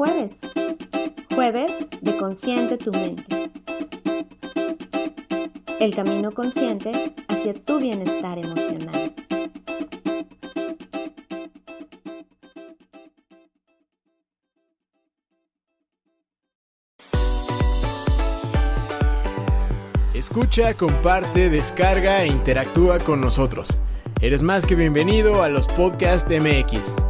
jueves. Jueves de Consciente tu mente. El camino consciente hacia tu bienestar emocional. Escucha, comparte, descarga e interactúa con nosotros. Eres más que bienvenido a los Podcast MX.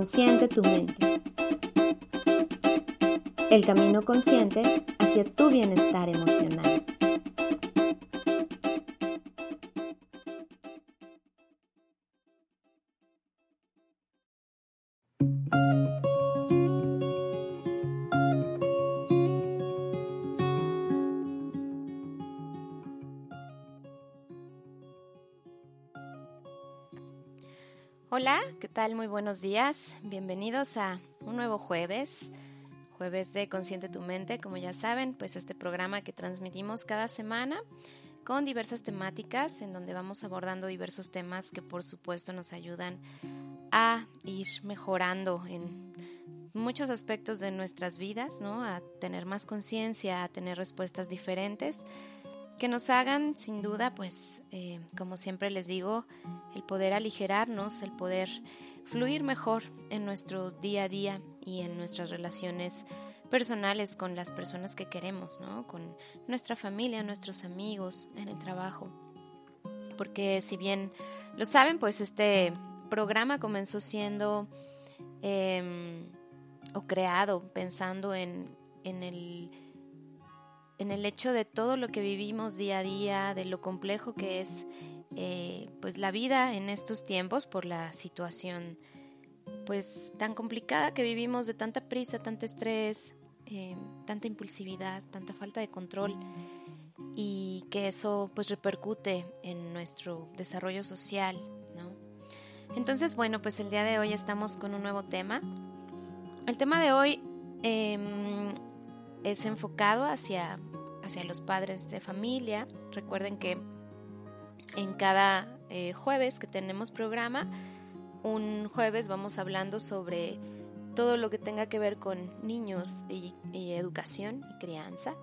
Consciente tu mente. El camino consciente hacia tu bienestar emocional. Tal? Muy buenos días. Bienvenidos a un nuevo jueves, jueves de Consciente tu Mente, como ya saben, pues este programa que transmitimos cada semana con diversas temáticas en donde vamos abordando diversos temas que por supuesto nos ayudan a ir mejorando en muchos aspectos de nuestras vidas, ¿no? A tener más conciencia, a tener respuestas diferentes que nos hagan sin duda, pues, eh, como siempre les digo, el poder aligerarnos, el poder fluir mejor en nuestro día a día y en nuestras relaciones personales con las personas que queremos, ¿no? Con nuestra familia, nuestros amigos, en el trabajo. Porque si bien lo saben, pues este programa comenzó siendo em, o creado pensando en, en, el, en el hecho de todo lo que vivimos día a día, de lo complejo que es eh, pues la vida en estos tiempos por la situación pues tan complicada que vivimos de tanta prisa, tanto estrés, eh, tanta impulsividad, tanta falta de control y que eso pues repercute en nuestro desarrollo social, ¿no? Entonces, bueno, pues el día de hoy estamos con un nuevo tema. El tema de hoy em, es enfocado hacia, hacia los padres de familia. Recuerden que en cada eh, jueves que tenemos programa, un jueves vamos hablando sobre todo lo que tenga que ver con niños y, educación y crianza.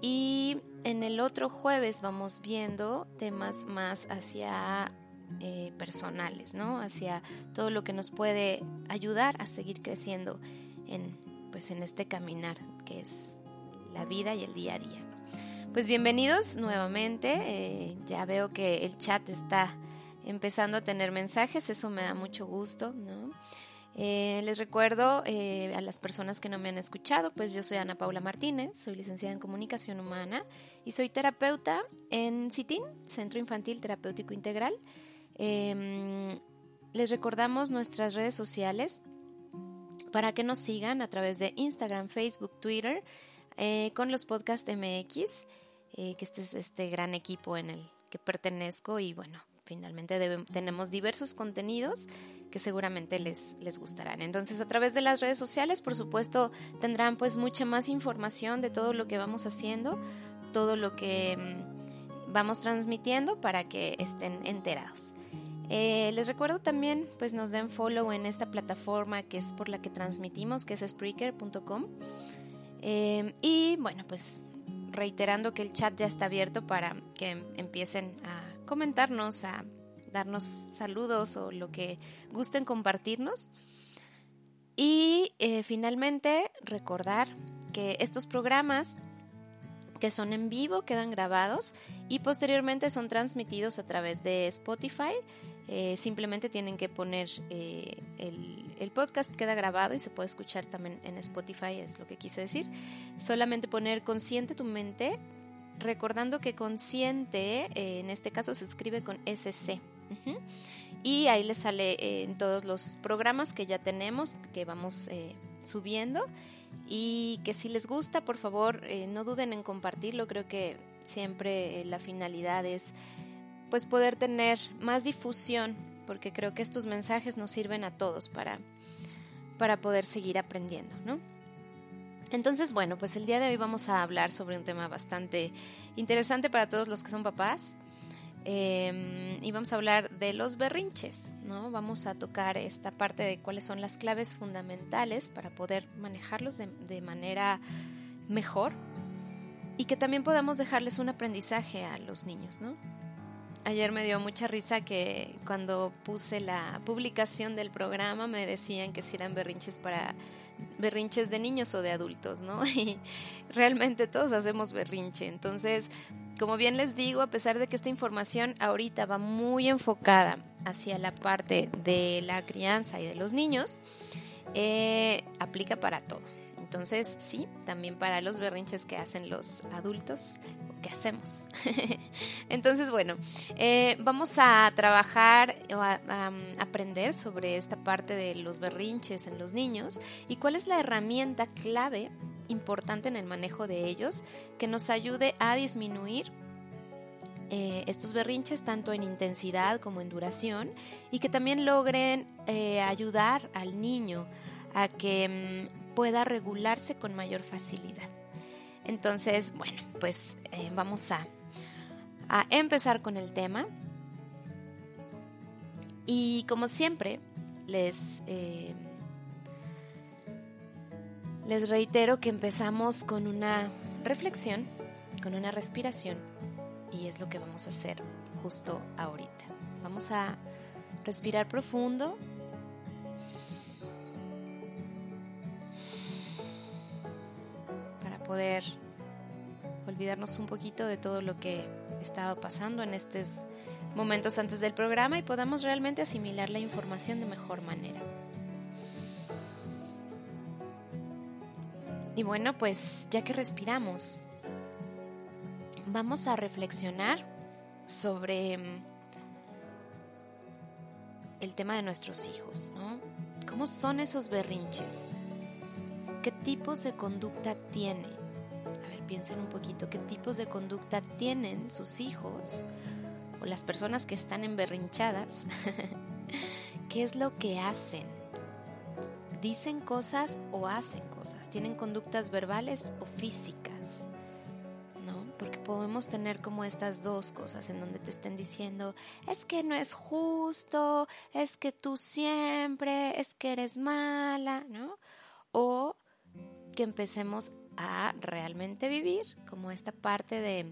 Y en el otro jueves vamos viendo temas más hacia eh, personales, ¿no? Hacia todo lo que nos puede ayudar a seguir creciendo en, pues, en este caminar que es la vida y el día a día. Pues bienvenidos nuevamente. Eh, ya veo que el chat está empezando a tener mensajes, eso me da mucho gusto. Eh, les recuerdo eh, a las personas que no me han escuchado, pues yo soy Ana Paula Martínez, soy licenciada en Comunicación Humana y soy terapeuta en CITIN, Centro Infantil Terapéutico Integral. Em, les recordamos nuestras redes sociales para que nos sigan a través de Instagram, Facebook, Twitter, con los podcasts MX. Eh, que este es este gran equipo en el que pertenezco y bueno, finalmente tenemos diversos contenidos que seguramente les, les gustarán. Entonces, a través de las redes sociales, por supuesto, tendrán pues mucha más información de todo lo que vamos haciendo, todo lo que mm, vamos transmitiendo para que estén enterados. Eh, les recuerdo también, pues nos den follow en esta plataforma que es por la que transmitimos, que es Spreaker.com. Eh, y bueno, pues reiterando que el chat ya está abierto para que empiecen a comentarnos, a darnos saludos o lo que gusten compartirnos. Y eh, finalmente recordar que estos programas que son en vivo quedan grabados y posteriormente son transmitidos a través de Spotify. Eh, simplemente tienen que poner eh, el podcast queda grabado y se puede escuchar también en Spotify, es lo que quise decir. Solamente poner consciente tu mente, recordando que consciente eh, en este caso se escribe con SC. Y ahí les sale en todos los programas que ya tenemos, que vamos subiendo. Y que si les gusta, por favor, no duden en compartirlo. Creo que siempre la finalidad es pues poder tener más difusión porque creo que estos mensajes nos sirven a todos para, para poder seguir aprendiendo, ¿no? Entonces, bueno, pues el día de hoy vamos a hablar sobre un tema bastante interesante para todos los que son papás. Em, y vamos a hablar de los berrinches, ¿no? Vamos a tocar esta parte de cuáles son las claves fundamentales para poder manejarlos de, de manera mejor y que también podamos dejarles un aprendizaje a los niños, ¿no? Ayer me dio mucha risa que cuando puse la publicación del programa me decían que si eran berrinches para berrinches de niños o de adultos, ¿no? Y realmente todos hacemos berrinche. Entonces, como bien les digo, a pesar de que esta información ahorita va muy enfocada hacia la parte de la crianza y de los niños, eh, aplica para todo. Entonces, sí, también para los berrinches que hacen los adultos ¿qué hacemos? Entonces, bueno, eh, vamos a trabajar o a, um, aprender sobre esta parte de los berrinches en los niños y cuál es la herramienta clave importante en el manejo de ellos que nos ayude a disminuir eh, estos berrinches tanto en intensidad como en duración y que también logren eh, ayudar al niño a que mm, pueda regularse con mayor facilidad. Entonces, bueno, pues eh, vamos a, empezar con el tema. Y como siempre, les, eh, les reitero que empezamos con una reflexión, con una respiración, y es lo que vamos a hacer justo ahorita. Vamos a respirar profundo poder olvidarnos un poquito de todo lo que estaba pasando en estos momentos antes del programa y podamos realmente asimilar la información de mejor manera. Y bueno, pues ya que respiramos, vamos a reflexionar sobre mm, el tema de nuestros hijos, ¿no? ¿Cómo son esos berrinches? ¿Qué tipos de conducta tienen? Piensen un poquito, ¿qué tipos de conducta tienen sus hijos o las personas que están emberrinchadas? ¿Qué es lo que hacen? dicen cosas o hacen cosas, tienen conductas verbales o físicas, ¿no? Porque podemos tener como estas dos cosas en donde te estén diciendo, es que no es justo, es que tú siempre, es que eres mala, ¿no? O que empecemos a realmente vivir como esta parte de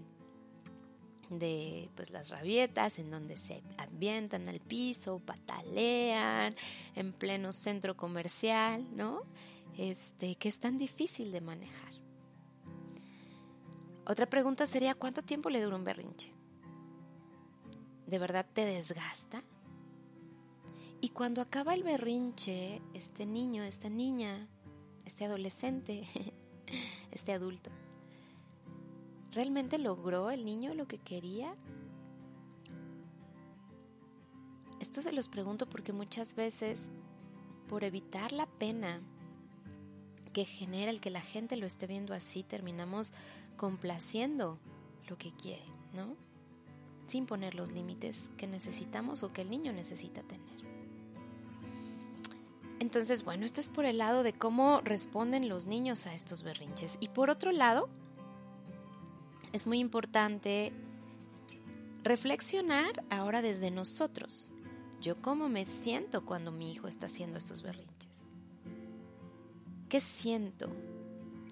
de pues las rabietas en donde se ambientan al piso, patalean en pleno centro comercial, ¿no? Este, que es tan difícil de manejar. Otra pregunta sería ¿cuánto tiempo le dura un berrinche? ¿De verdad te desgasta? Y cuando acaba el berrinche, este niño, esta niña, este adolescente, este adulto, ¿Realmente logró el niño lo que quería? Esto se los pregunto porque muchas veces, por evitar la pena que genera el que la gente lo esté viendo así, terminamos complaciendo lo que quiere, ¿no? Sin poner los límites que necesitamos o que el niño necesita tener. Entonces, bueno, esto es por el lado de cómo responden los niños a estos berrinches. Y por otro lado, es muy importante reflexionar ahora desde nosotros. Yo cómo me siento cuando mi hijo está haciendo estos berrinches. ¿Qué siento?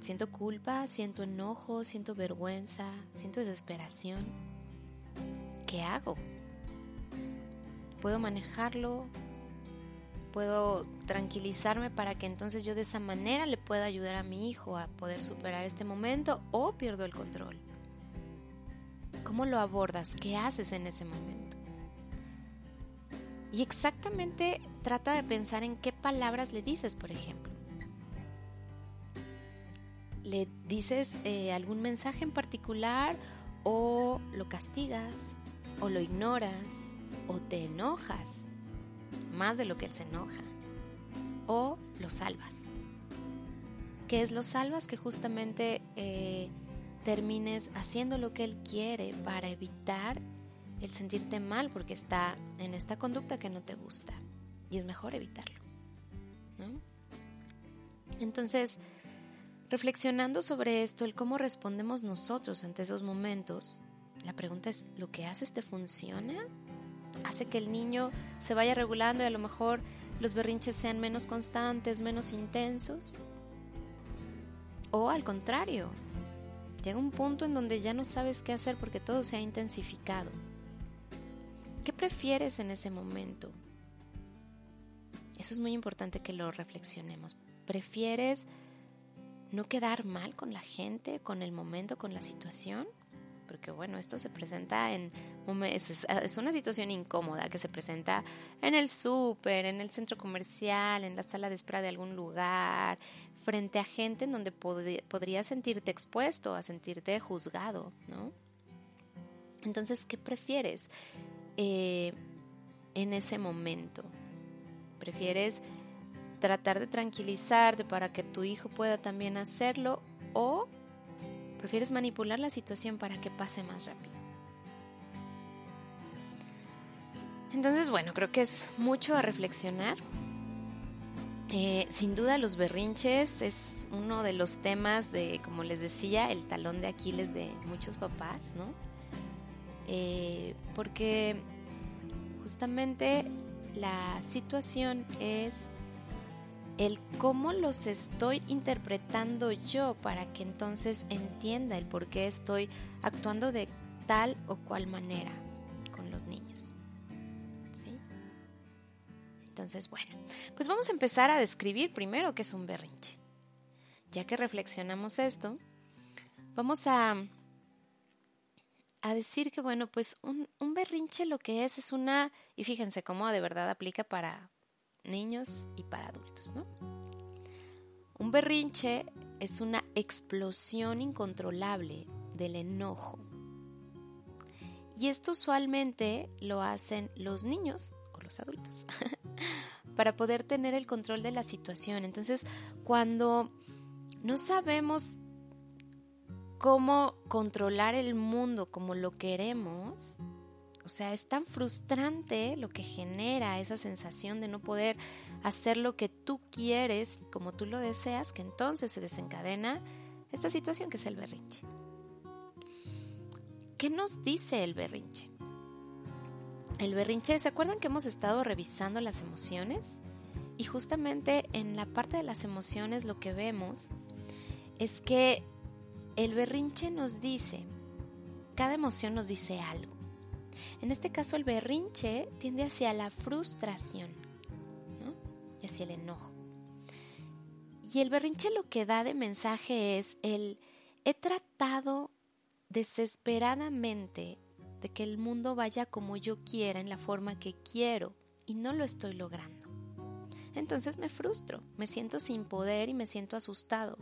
¿Siento culpa? ¿Siento enojo? ¿Siento vergüenza? ¿Siento desesperación? ¿Qué hago? ¿Puedo manejarlo? ¿Puedo tranquilizarme para que entonces yo de esa manera le pueda ayudar a mi hijo a poder superar este momento o pierdo el control? ¿Cómo lo abordas? ¿Qué haces en ese momento? Y exactamente trata de pensar en qué palabras le dices, por ejemplo. ¿Le dices eh, algún mensaje en particular o lo castigas o lo ignoras o te enojas más de lo que él se enoja o lo salvas? ¿Qué es lo salvas? Que justamente eh, termines haciendo lo que Él quiere para evitar el sentirte mal porque está en esta conducta que no te gusta. Y es mejor evitarlo. Entonces, reflexionando sobre esto, el cómo respondemos nosotros ante esos momentos, la pregunta es, ¿lo que haces te funciona? ¿Hace que el niño se vaya regulando y a lo mejor los berrinches sean menos constantes, menos intensos? ¿O al contrario, Llega un punto en donde ya no sabes qué hacer porque todo se ha intensificado. ¿Qué prefieres en ese momento? Eso es muy importante que lo reflexionemos. ¿Prefieres no quedar mal con la gente, con el momento, con la situación? Porque bueno, esto se presenta en... Es una situación incómoda que se presenta en el súper, en el centro comercial, en la sala de espera de algún lugar, frente a gente en donde podrías sentirte expuesto, a sentirte juzgado, ¿no? Entonces, ¿qué prefieres eh, en ese momento? ¿Prefieres tratar de tranquilizarte para que tu hijo pueda también hacerlo o prefieres manipular la situación para que pase más rápido? Entonces, bueno, creo que es mucho a reflexionar. Eh, sin duda los berrinches es uno de los temas de, como les decía, el talón de Aquiles de muchos papás, ¿no? Eh, porque justamente la situación es el cómo los estoy interpretando yo para que entonces entienda el por qué estoy actuando de tal o cual manera con los niños. Entonces, bueno, pues vamos a empezar a describir primero qué es un berrinche. Ya que reflexionamos esto, vamos a, a decir que, bueno, pues un, un berrinche lo que es es una, y fíjense cómo de verdad aplica para niños y para adultos, ¿no? Un berrinche es una explosión incontrolable del enojo. Y esto usualmente lo hacen los niños o los adultos para poder tener el control de la situación. Entonces, cuando no sabemos cómo controlar el mundo como lo queremos, o sea, es tan frustrante lo que genera esa sensación de no poder hacer lo que tú quieres y como tú lo deseas, que entonces se desencadena esta situación que es el berrinche. ¿Qué nos dice el berrinche? El berrinche, ¿se acuerdan que hemos estado revisando las emociones? Y justamente en la parte de las emociones lo que vemos es que el berrinche nos dice, cada emoción nos dice algo. En este caso el berrinche tiende hacia la frustración y hacia el enojo. Y el berrinche lo que da de mensaje es el he tratado desesperadamente de que el mundo vaya como yo quiera, en la forma que quiero, y no lo estoy logrando. Entonces me frustro, me siento sin poder y me siento asustado.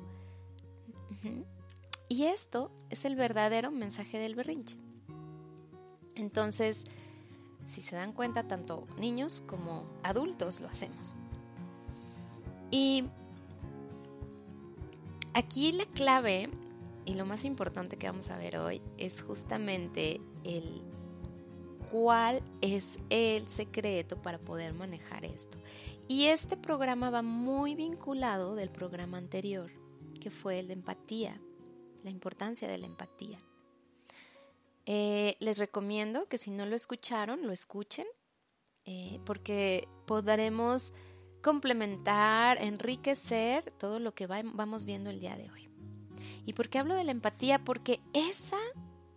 Y esto es el verdadero mensaje del berrinche. Entonces, si se dan cuenta, tanto niños como adultos lo hacemos. Y aquí la clave y lo más importante que vamos a ver hoy es justamente el cuál es el secreto para poder manejar esto. Y este programa va muy vinculado del programa anterior, que fue el de empatía, la importancia de la empatía. Eh, les recomiendo que si no lo escucharon, lo escuchen, eh, porque podremos complementar, enriquecer todo lo que vamos viendo el día de hoy. ¿Y por qué hablo de la empatía? Porque esa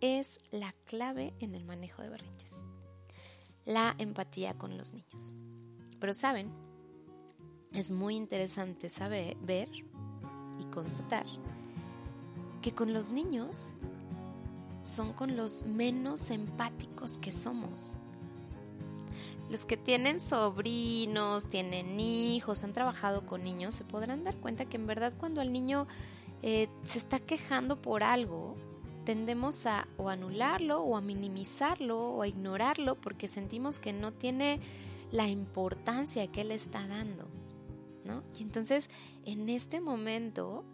es la clave en el manejo de berrinches. La empatía con los niños. Pero saben, es muy interesante saber, ver y constatar que con los niños son con los menos empáticos que somos. Los que tienen sobrinos, tienen hijos, han trabajado con niños, se podrán dar cuenta que en verdad cuando el niño eh, se está quejando por algo, tendemos a o anularlo o a minimizarlo o a ignorarlo porque sentimos que no tiene la importancia que él está dando, ¿no? Y entonces en este momento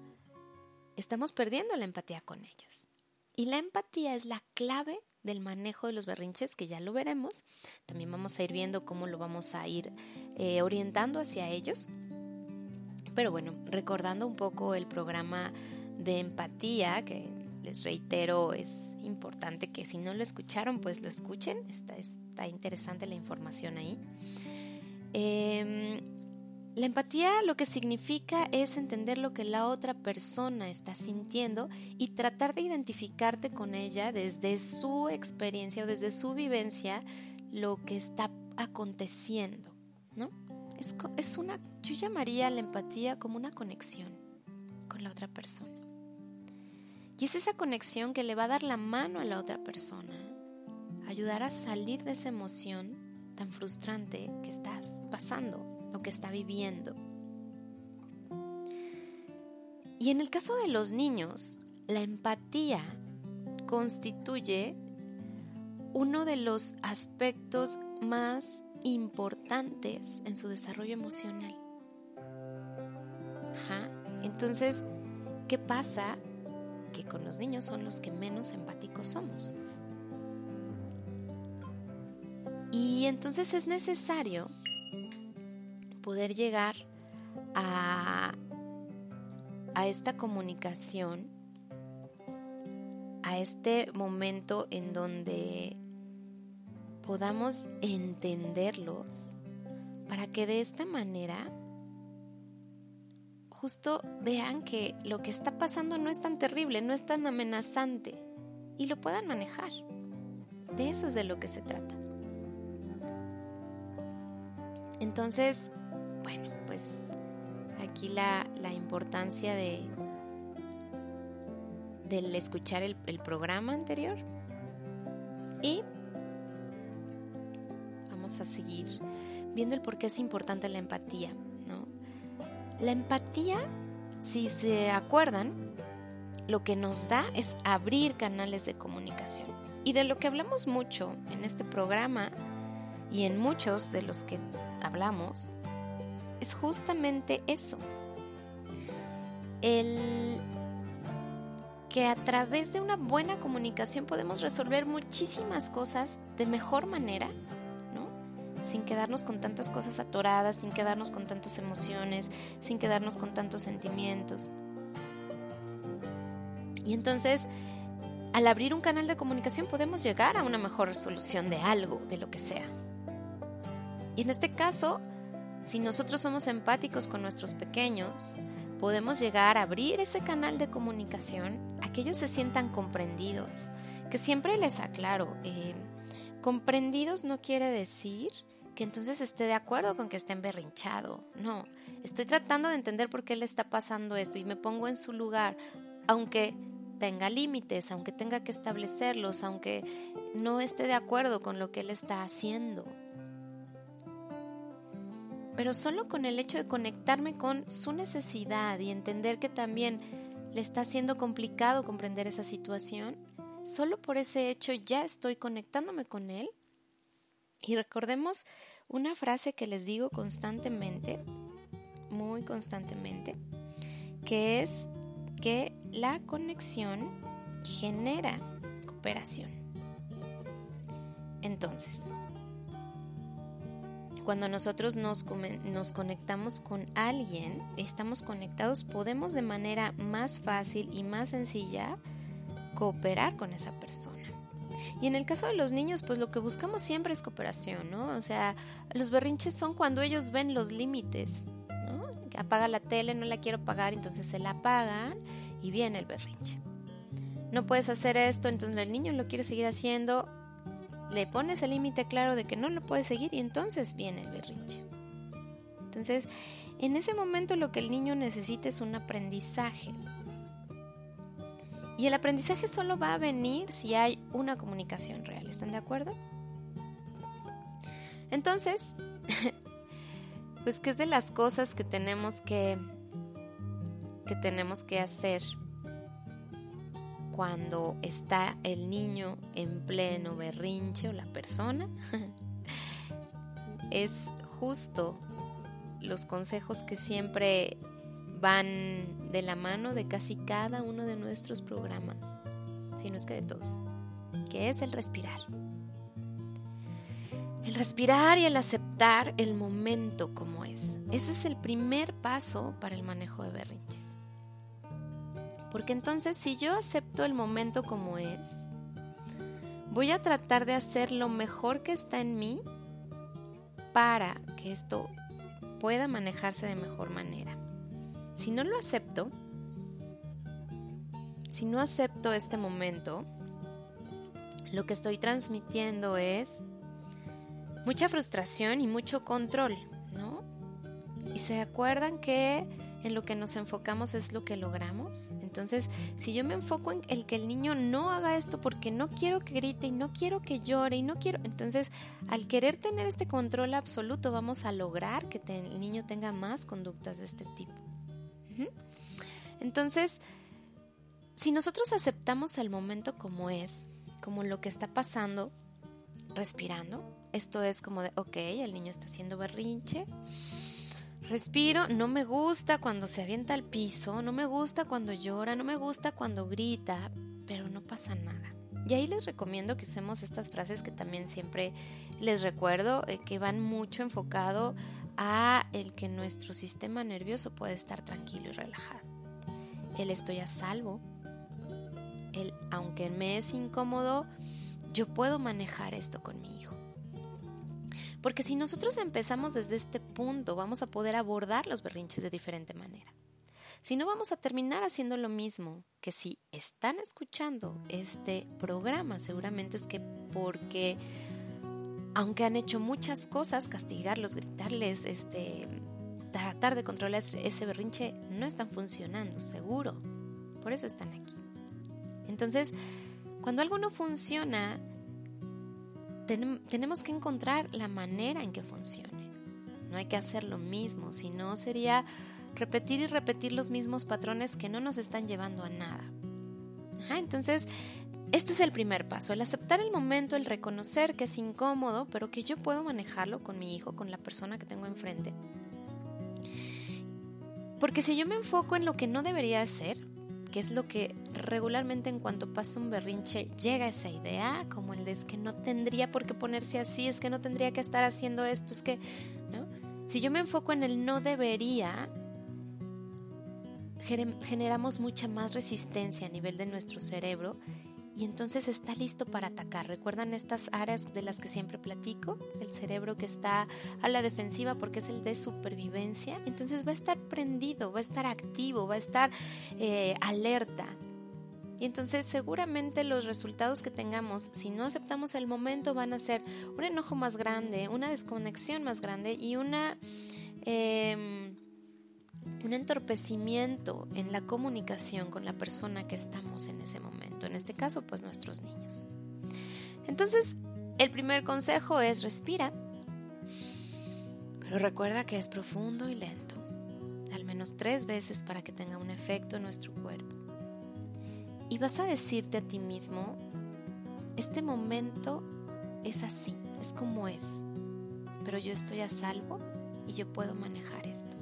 estamos perdiendo la empatía con ellos. Y la empatía es la clave del manejo de los berrinches, que ya lo veremos. También vamos a ir viendo cómo lo vamos a ir eh, orientando hacia ellos. Pero bueno, recordando un poco el programa de empatía, que les reitero es importante que si no lo escucharon, pues lo escuchen, está, interesante la información ahí. Em, la empatía lo que significa es entender lo que la otra persona está sintiendo y tratar de identificarte con ella desde su experiencia o desde su vivencia lo que está aconteciendo, ¿no? Es, una, yo llamaría la empatía como una conexión con la otra persona. Y es esa conexión que le va a dar la mano a la otra persona, ayudar a salir de esa emoción tan frustrante que estás pasando o que está viviendo. Y en el caso de los niños, la empatía constituye uno de los aspectos más importantes en su desarrollo emocional. Entonces, ¿qué pasa? Que con los niños son los que menos empáticos somos. Y entonces es necesario poder llegar a, a esta comunicación, a este momento en donde podamos entenderlos para que de esta manera justo vean que lo que está pasando no es tan terrible, no es tan amenazante y lo puedan manejar. De eso es de lo que se trata. Entonces, bueno, pues aquí la, importancia de del escuchar el, el programa anterior y a seguir viendo el por qué es importante la empatía. ¿no? La empatía si se acuerdan, lo que nos da es abrir canales de comunicación. Y de lo que hablamos mucho en este programa y en muchos de los que hablamos, es justamente eso. El que a través de una buena comunicación podemos resolver muchísimas cosas de mejor manera, ¿no? Sin quedarnos con tantas cosas atoradas, sin quedarnos con tantas emociones, sin quedarnos con tantos sentimientos. Y entonces, al abrir un canal de comunicación podemos llegar a una mejor resolución de algo, de lo que sea. Y en este caso, si nosotros somos empáticos con nuestros pequeños, podemos llegar a abrir ese canal de comunicación a que ellos se sientan comprendidos. Que siempre les aclaro, eh, comprendidos no quiere decir que entonces esté de acuerdo con que esté berrinchado. No, estoy tratando de entender por qué le está pasando esto y me pongo en su lugar, aunque tenga límites, aunque tenga que establecerlos, aunque no esté de acuerdo con lo que él está haciendo pero solo con el hecho de conectarme con su necesidad y entender que también le está siendo complicado comprender esa situación, solo por ese hecho ya estoy conectándome con él. Y recordemos una frase que les digo constantemente, muy constantemente, que es que la conexión genera cooperación. Entonces, cuando nosotros nos, nos conectamos con alguien, estamos conectados, podemos de manera más fácil y más sencilla cooperar con esa persona. Y en el caso de los niños, pues lo que buscamos siempre es cooperación, ¿no? O sea, los berrinches son cuando ellos ven los límites, ¿no? Apaga la tele, no la quiero pagar, entonces se la apagan y viene el berrinche. No puedes hacer esto, entonces el niño lo quiere seguir haciendo, le pones el límite claro de que no lo puedes seguir y entonces viene el berrinche. Entonces, en ese momento lo que el niño necesita es un aprendizaje. Y el aprendizaje solo va a venir si hay una comunicación real. ¿Están de acuerdo? Entonces, pues qué es de las cosas que tenemos que que tenemos que hacer cuando está el niño en pleno berrinche o la persona, es justo los consejos que siempre van de la mano de casi cada uno de nuestros programas, si no es que de todos, que es el respirar. El respirar y el aceptar el momento como es. Ese es el primer paso para el manejo de berrinches. Porque entonces si yo acepto el momento como es, voy a tratar de hacer lo mejor que está en mí para que esto pueda manejarse de mejor manera. Si no lo acepto, si no acepto este momento, lo que estoy transmitiendo es mucha frustración y mucho control, ¿no? Y se acuerdan que en lo que nos enfocamos es lo que logramos. Entonces, si yo me enfoco en el que el niño no haga esto porque no quiero que grite y no quiero que llore y no quiero, entonces al querer tener este control absoluto vamos a lograr que el niño tenga más conductas de este tipo. Entonces, si nosotros aceptamos el momento como es, como lo que está pasando, respirando, esto es como de, ok, el niño está haciendo berrinche, Respiro, no me gusta cuando se avienta al piso, no me gusta cuando llora, no me gusta cuando grita, pero no pasa nada. Y ahí les recomiendo que usemos estas frases que también siempre les recuerdo, eh, que van mucho enfocado a el que nuestro sistema nervioso puede estar tranquilo y relajado. El estoy a salvo, el aunque me es incómodo, yo puedo manejar esto con mi hijo. Porque si nosotros empezamos desde este punto, vamos a poder abordar los berrinches de diferente manera. Si no, vamos a terminar haciendo lo mismo que si están escuchando este programa, seguramente es que porque, aunque han hecho muchas cosas, castigarlos, gritarles, este, tratar de controlar ese berrinche, no están funcionando, seguro. Por eso están aquí. Entonces, cuando algo no funciona, tenemos que encontrar la manera en que funcione. No hay que hacer lo mismo, sino sería repetir y repetir los mismos patrones que no nos están llevando a nada. entonces, este es el primer paso, el aceptar el momento, el reconocer que es incómodo, pero que yo puedo manejarlo con mi hijo, con la persona que tengo enfrente. Porque si yo me enfoco en lo que no debería ser, que es lo que regularmente en cuanto pasa un berrinche llega esa idea, como el de es que no tendría por qué ponerse así, es que no tendría que estar haciendo esto, es que, ¿no? Si yo me enfoco en el no debería, generamos mucha más resistencia a nivel de nuestro cerebro y entonces está listo para atacar. ¿Recuerdan estas áreas de las que siempre platico? El cerebro que está a la defensiva porque es el de supervivencia. Entonces va a estar prendido, va a estar activo, va a estar eh, alerta. Y entonces seguramente los resultados que tengamos, si no aceptamos el momento, van a ser un enojo más grande, una desconexión más grande y una... Em, un entorpecimiento en la comunicación con la persona que estamos en ese momento, en este caso pues nuestros niños. Entonces, el primer consejo es respira, pero recuerda que es profundo y lento, al menos tres veces para que tenga un efecto en nuestro cuerpo. Y vas a decirte a ti mismo, este momento es así, es como es, pero yo estoy a salvo y yo puedo manejar esto.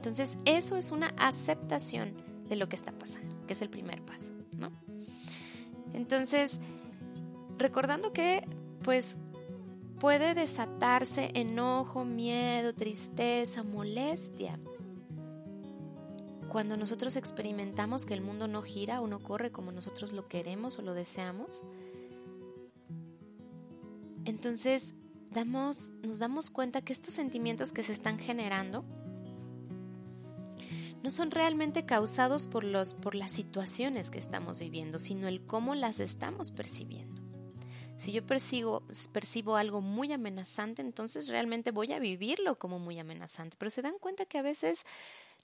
Entonces, eso es una aceptación de lo que está pasando, que es el primer paso. Entonces, recordando que, pues, puede desatarse enojo, miedo, tristeza, molestia. Cuando nosotros experimentamos que el mundo no gira o no corre como nosotros lo queremos o lo deseamos, entonces damos, nos damos cuenta que estos sentimientos que se están generando no son realmente causados por, los, por las situaciones que estamos viviendo, sino el cómo las estamos percibiendo. Si yo percibo, algo muy amenazante, entonces realmente voy a vivirlo como muy amenazante. Pero se dan cuenta que a veces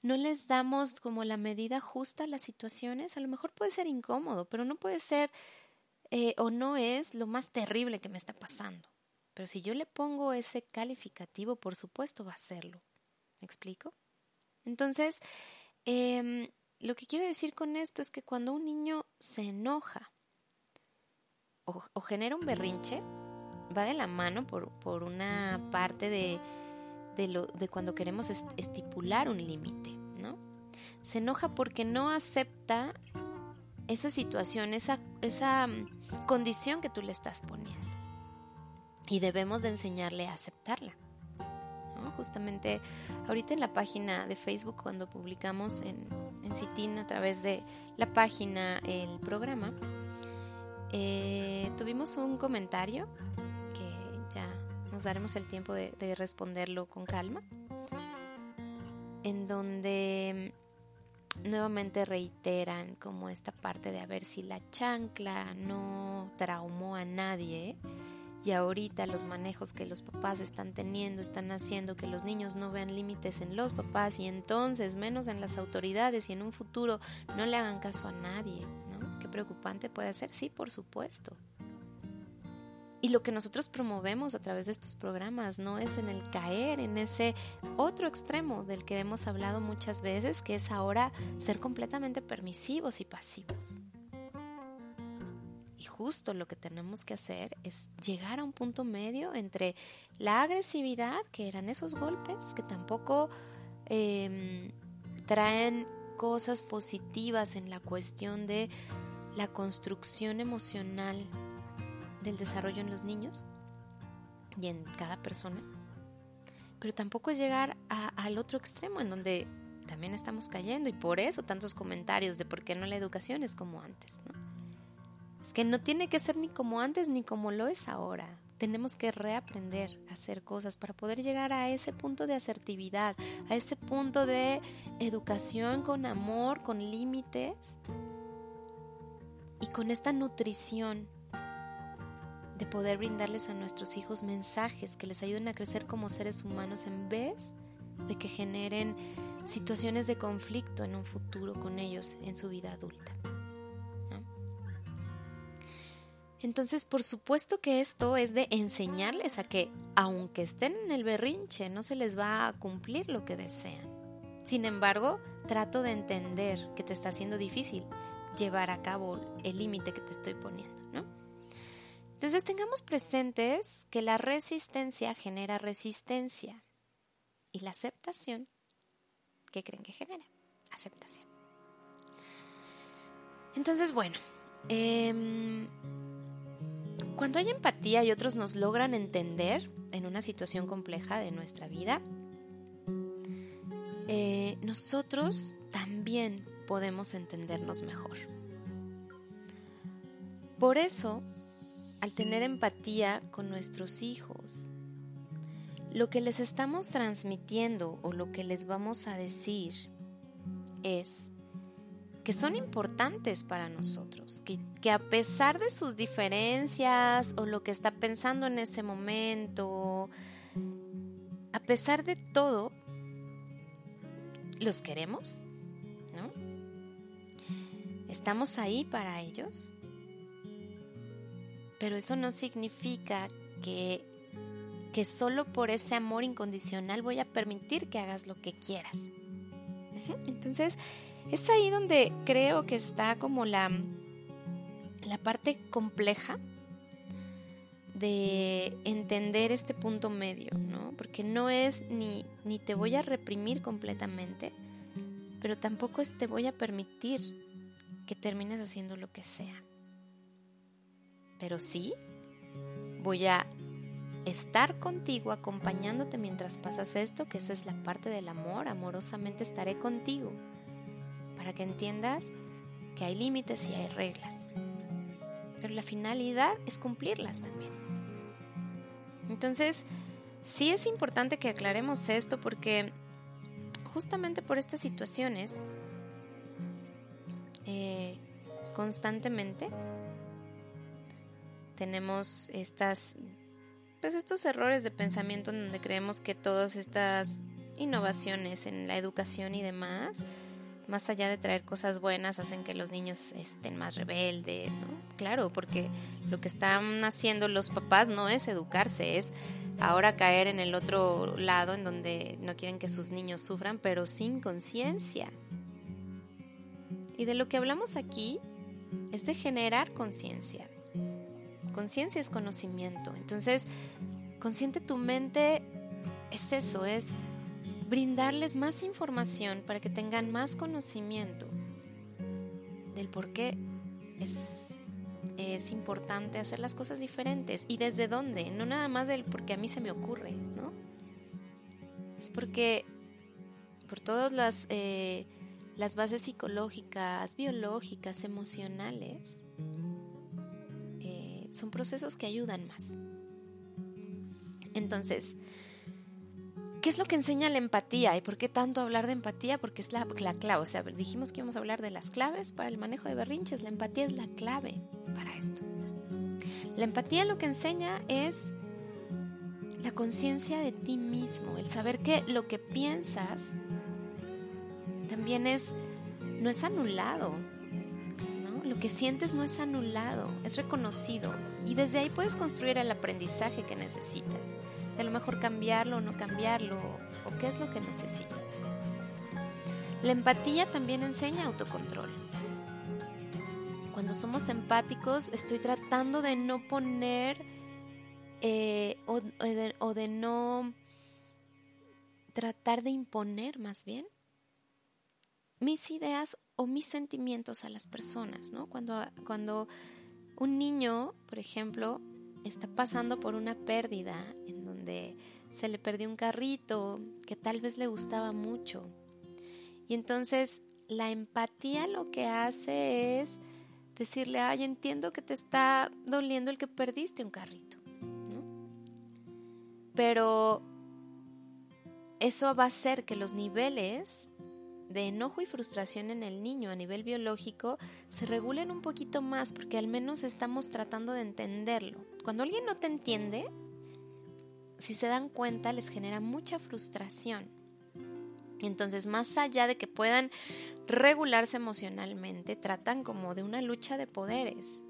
no les damos como la medida justa a las situaciones. A lo mejor puede ser incómodo, pero no puede ser eh, o no es lo más terrible que me está pasando. Pero si yo le pongo ese calificativo, por supuesto va a serlo. ¿Me explico? Entonces, em, lo que quiero decir con esto es que cuando un niño se enoja o, genera un berrinche, va de la mano por, por una parte de, de, lo, de cuando queremos estipular un límite, ¿no? Se enoja porque no acepta esa situación, esa, esa mm, condición que tú le estás poniendo. Y debemos de enseñarle a aceptarla. Justamente ahorita en la página de Facebook, cuando publicamos en, en Citín a través de la página el programa, eh, tuvimos un comentario que ya nos daremos el tiempo de, de responderlo con calma, en donde nuevamente reiteran como esta parte de a ver si la chancla no traumó a nadie y ahorita los manejos que los papás están teniendo están haciendo que los niños no vean límites en los papás y entonces menos en las autoridades y en un futuro no le hagan caso a nadie, ¿no? Qué preocupante puede ser, sí, por supuesto. Y lo que nosotros promovemos a través de estos programas no es en el caer en ese otro extremo del que hemos hablado muchas veces, que es ahora ser completamente permisivos y pasivos. Y justo lo que tenemos que hacer es llegar a un punto medio entre la agresividad, que eran esos golpes, que tampoco em, traen cosas positivas en la cuestión de la construcción emocional del desarrollo en los niños y en cada persona. Pero tampoco es llegar al otro extremo en donde también estamos cayendo y por eso tantos comentarios de por qué no la educación es como antes. ¿no? Es que no tiene que ser ni como antes ni como lo es ahora. Tenemos que reaprender a hacer cosas para poder llegar a ese punto de asertividad, a ese punto de educación con amor, con límites y con esta nutrición de poder brindarles a nuestros hijos mensajes que les ayuden a crecer como seres humanos en vez de que generen situaciones de conflicto en un futuro con ellos en su vida adulta. Entonces, por supuesto que esto es de enseñarles a que, aunque estén en el berrinche, no se les va a cumplir lo que desean. Sin embargo, trato de entender que te está haciendo difícil llevar a cabo el límite que te estoy poniendo, ¿no? Entonces tengamos presentes que la resistencia genera resistencia y la aceptación, ¿qué creen que genera? Aceptación. Entonces, bueno, em, cuando hay empatía y otros nos logran entender en una situación compleja de nuestra vida, eh, nosotros también podemos entendernos mejor. Por eso, al tener empatía con nuestros hijos, lo que les estamos transmitiendo o lo que les vamos a decir es que son importantes para nosotros, que, a pesar de sus diferencias o lo que está pensando en ese momento, a pesar de todo, los queremos, ¿no? Estamos ahí para ellos, pero eso no significa que, que solo por ese amor incondicional voy a permitir que hagas lo que quieras. Entonces, es ahí donde creo que está como la, la parte compleja de entender este punto medio, ¿no? Porque no es ni, ni te voy a reprimir completamente, pero tampoco es te voy a permitir que termines haciendo lo que sea. Pero sí, voy a estar contigo acompañándote mientras pasas esto, que esa es la parte del amor, amorosamente estaré contigo para que entiendas que hay límites y hay reglas. Pero la finalidad es cumplirlas también. Entonces, sí es importante que aclaremos esto porque justamente por estas situaciones, eh, constantemente tenemos estas, pues estos errores de pensamiento en donde creemos que todas estas innovaciones en la educación y demás más allá de traer cosas buenas, hacen que los niños estén más rebeldes, ¿no? Claro, porque lo que están haciendo los papás no es educarse, es ahora caer en el otro lado en donde no quieren que sus niños sufran, pero sin conciencia. Y de lo que hablamos aquí es de generar conciencia. Conciencia es conocimiento. Entonces, consciente tu mente es eso, es brindarles más información para que tengan más conocimiento del por qué es, es importante hacer las cosas diferentes y desde dónde, no nada más del porque a mí se me ocurre, ¿no? Es porque por todas las, eh, las bases psicológicas, biológicas, emocionales, eh, son procesos que ayudan más. Entonces, ¿Qué es lo que enseña la empatía? ¿Y por qué tanto hablar de empatía? Porque es la, clave. O sea, dijimos que íbamos a hablar de las claves para el manejo de berrinches. La empatía es la clave para esto. La empatía lo que enseña es la conciencia de ti mismo, el saber que lo que piensas también es, no es anulado, ¿no? Lo que sientes no es anulado, es reconocido. Y desde ahí puedes construir el aprendizaje que necesitas a lo mejor cambiarlo o no cambiarlo, o qué es lo que necesitas. La empatía también enseña autocontrol. Cuando somos empáticos, estoy tratando de no poner eh, o, de, no tratar de imponer más bien mis ideas o mis sentimientos a las personas, ¿no? Cuando, cuando un niño, por ejemplo, está pasando por una pérdida se le perdió un carrito que tal vez le gustaba mucho. Y entonces la empatía lo que hace es decirle, ay, entiendo que te está doliendo el que perdiste un carrito. Pero eso va a hacer que los niveles de enojo y frustración en el niño a nivel biológico se regulen un poquito más porque al menos estamos tratando de entenderlo. Cuando alguien no te entiende, si se dan cuenta, les genera mucha frustración. Entonces, más allá de que puedan regularse emocionalmente, tratan como de una lucha de poderes.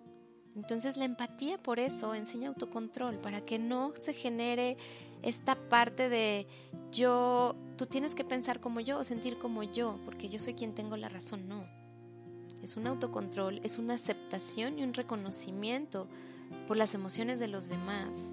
Entonces la empatía por eso enseña autocontrol, para que no se genere esta parte de yo, tú tienes que pensar como yo o sentir como yo, porque yo soy quien tengo la razón, no. Es un autocontrol, es una aceptación y un reconocimiento por las emociones de los demás.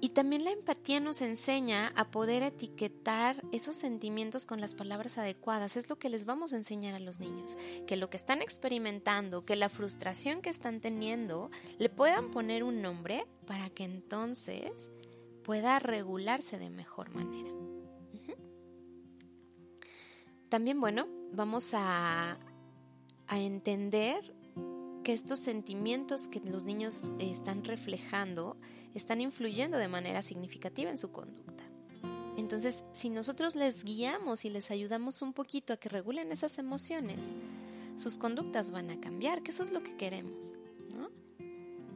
Y también la empatía nos enseña a poder etiquetar esos sentimientos con las palabras adecuadas. Es lo que les vamos a enseñar a los niños. Que lo que están experimentando, que la frustración que están teniendo, le puedan poner un nombre para que entonces pueda regularse de mejor manera. También, bueno, vamos a, entender que estos sentimientos que los niños están reflejando están influyendo de manera significativa en su conducta. Entonces, si nosotros les guiamos y les ayudamos un poquito a que regulen esas emociones, sus conductas van a cambiar, que eso es lo que queremos, ¿no?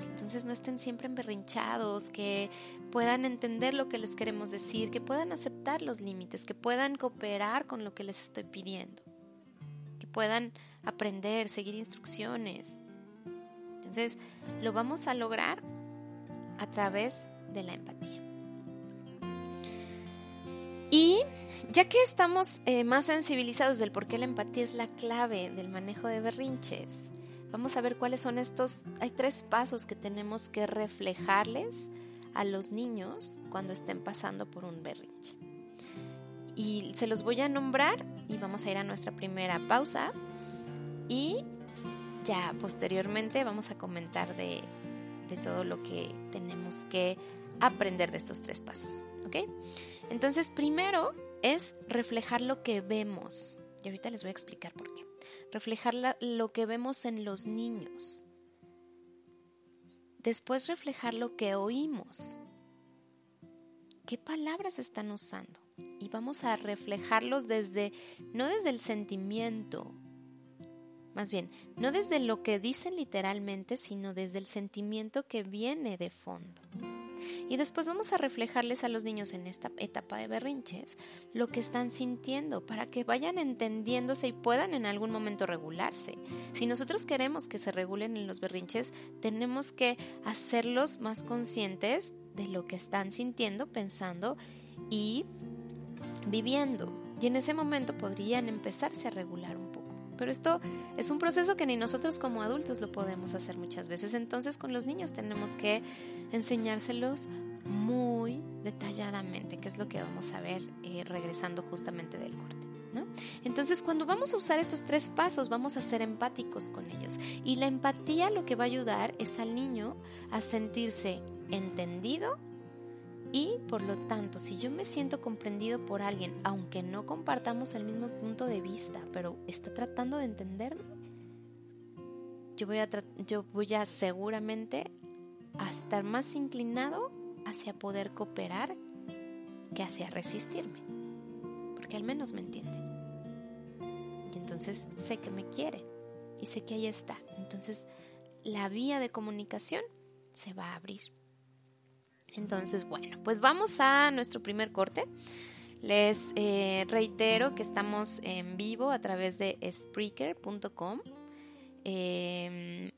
Entonces no estén siempre emberrinchados, que puedan entender lo que les queremos decir, que puedan aceptar los límites, que puedan cooperar con lo que les estoy pidiendo, que puedan aprender, seguir instrucciones. Entonces, lo vamos a lograr a través de la empatía. Y ya que estamos eh, más sensibilizados del por qué la empatía es la clave del manejo de berrinches, vamos a ver cuáles son estos. Hay tres pasos que tenemos que reflejarles a los niños cuando estén pasando por un berrinche. Y se los voy a nombrar y vamos a ir a nuestra primera pausa y ya posteriormente vamos a comentar de de todo lo que tenemos que aprender de estos tres pasos. ¿Ok? Entonces, primero es reflejar lo que vemos. Y ahorita les voy a explicar por qué. Reflejar lo que vemos en los niños. Después reflejar lo que oímos. ¿Qué palabras están usando? Y vamos a reflejarlos desde, no desde el sentimiento, más bien, no desde lo que dicen literalmente, sino desde el sentimiento que viene de fondo. Y después vamos a reflejarles a los niños en esta etapa de berrinches lo que están sintiendo para que vayan entendiéndose y puedan en algún momento regularse. Si nosotros queremos que se regulen en los berrinches, tenemos que hacerlos más conscientes de lo que están sintiendo, pensando y viviendo. Y en ese momento podrían empezarse a regular un pero esto es un proceso que ni nosotros como adultos lo podemos hacer muchas veces. Entonces con los niños tenemos que enseñárselos muy detalladamente, que es lo que vamos a ver eh, regresando justamente del corte. Entonces cuando vamos a usar estos tres pasos vamos a ser empáticos con ellos. Y la empatía lo que va a ayudar es al niño a sentirse entendido y por lo tanto, si yo me siento comprendido por alguien, aunque no compartamos el mismo punto de vista, pero está tratando de entenderme, yo voy a, yo voy a seguramente a estar más inclinado hacia poder cooperar que hacia resistirme, porque al menos me entiende. Y entonces sé que me quiere y sé que ahí está. Entonces la vía de comunicación se va a abrir. Entonces, bueno, pues vamos a nuestro primer corte. Les eh, reitero que estamos en vivo a través de Spreaker.com. Em,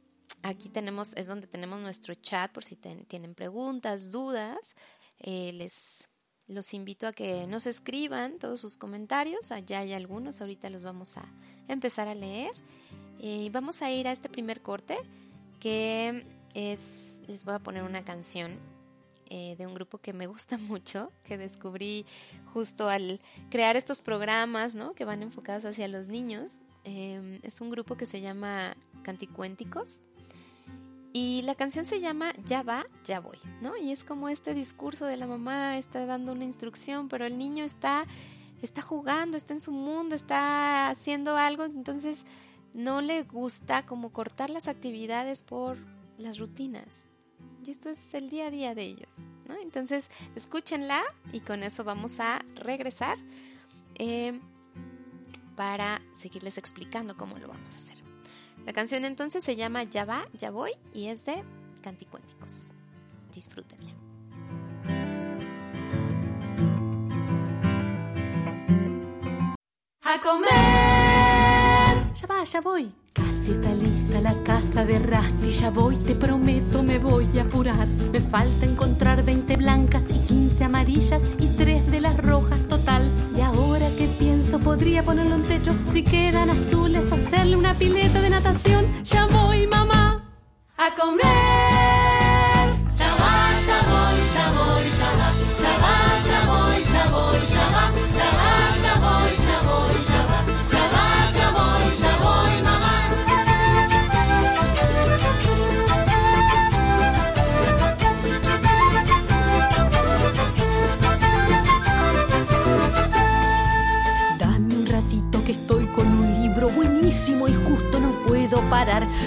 aquí tenemos, es donde tenemos nuestro chat por si tienen preguntas, dudas. Eh, les los invito a que nos escriban todos sus comentarios. Allá hay algunos, ahorita los vamos a empezar a leer. Y vamos a ir a este primer corte que es, les voy a poner una canción eh, de un grupo que me gusta mucho, que descubrí justo al crear estos programas, ¿no? Que van enfocados hacia los niños. Em, es un grupo que se llama Canticuénticos. Y la canción se llama Ya va, ya voy, ¿no? Y es como este discurso de la mamá está dando una instrucción, pero el niño está, está jugando, está en su mundo, está haciendo algo, entonces no le gusta como cortar las actividades por las rutinas. Y esto es el día a día de ellos. ¿no? Entonces, escúchenla y con eso vamos a regresar eh, para seguirles explicando cómo lo vamos a hacer. La canción entonces se llama Ya va, ya voy y es de Canticuénticos. Disfrútenla. A comer. Ya va, ya voy. Casi está lista la casa de Rasti, ya voy, te prometo, me voy a apurar. Me falta encontrar 20 blancas y 15 amarillas y 3 de las rojas total. Y ahora que pienso, podría ponerle un techo si quedan azules, hacerle una pileta de natación. Ya voy, mamá, a comer.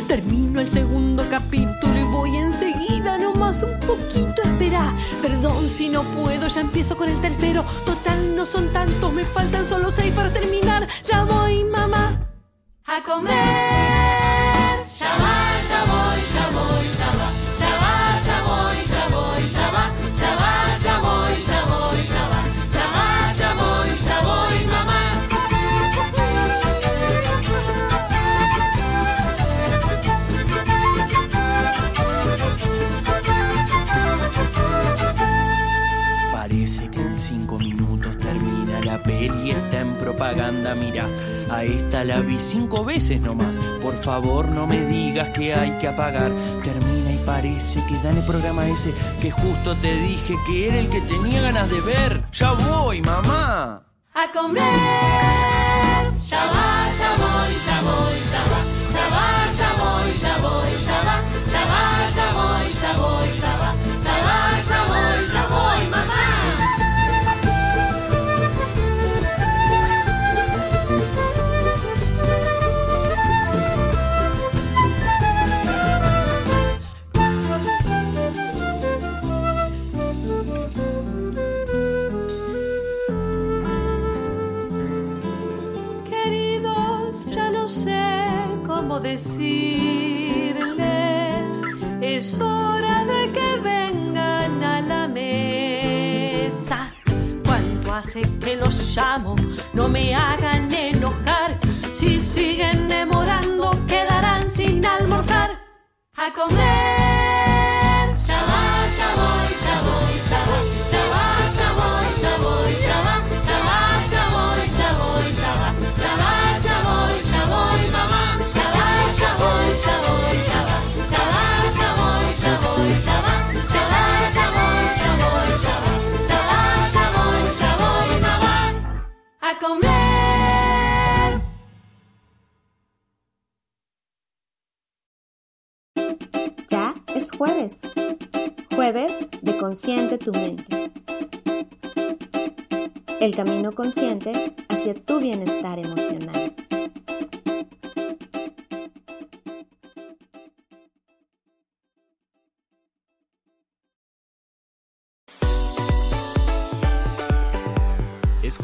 Termino el segundo capítulo y voy enseguida, nomás un poquito espera. Perdón si no puedo, ya empiezo con el tercero. Total, no son tantos, me faltan solo seis para terminar. Ya voy, mamá, a comer. Propaganda, mira. A esta la vi cinco veces nomás. Por favor, no me digas que hay que apagar. Termina y parece que dan el programa ese que justo te dije que era el que tenía ganas de ver. Ya voy, mamá. A comer. Ya va, ya voy, ya voy, que los llamo? No me hagan enojar. Si siguen demorando, quedarán sin almorzar. A comer. Ya va, ya voy, ya voy, comer. Ya es jueves. Jueves de Consciente tu mente. El camino consciente hacia tu bienestar emocional.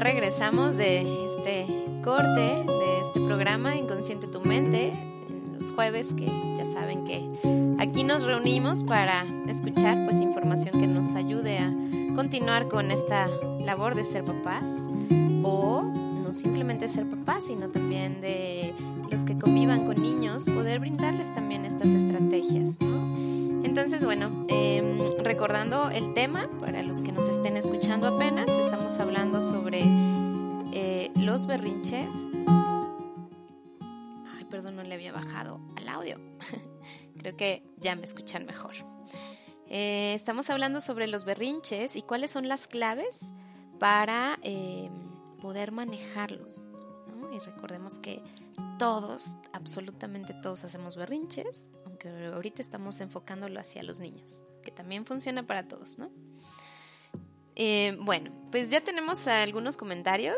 Regresamos de este corte, de este programa Inconsciente tu mente, en los jueves que ya saben que aquí nos reunimos para escuchar pues información que nos ayude a continuar con esta labor de ser papás o no simplemente ser papás, sino también de los que convivan con niños, poder brindarles también estas estrategias, ¿no? Entonces, bueno, eh, recordando el tema, para los que nos estén escuchando apenas, estamos hablando sobre eh, los berrinches. Ay, perdón, no le había bajado al audio. Creo que ya me escuchan mejor. Eh, estamos hablando sobre los berrinches y cuáles son las claves para eh, poder manejarlos. Y recordemos que todos, absolutamente todos hacemos berrinches, aunque ahorita estamos enfocándolo hacia los niños, que también funciona para todos, ¿no? Eh, bueno, pues ya tenemos algunos comentarios.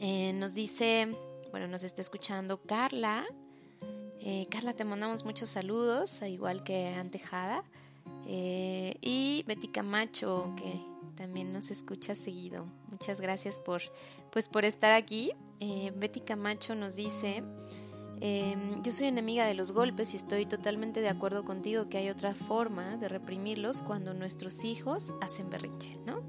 Eh, nos dice bueno, nos está escuchando Carla. Eh, Carla, te mandamos muchos saludos, igual que Antejada. Y Betty Camacho, que también nos escucha seguido. Muchas gracias por, pues, por estar aquí. Betty Camacho nos dice, em, yo soy enemiga de los golpes y estoy totalmente de acuerdo contigo que hay otra forma de reprimirlos cuando nuestros hijos hacen berrinche, ¿no?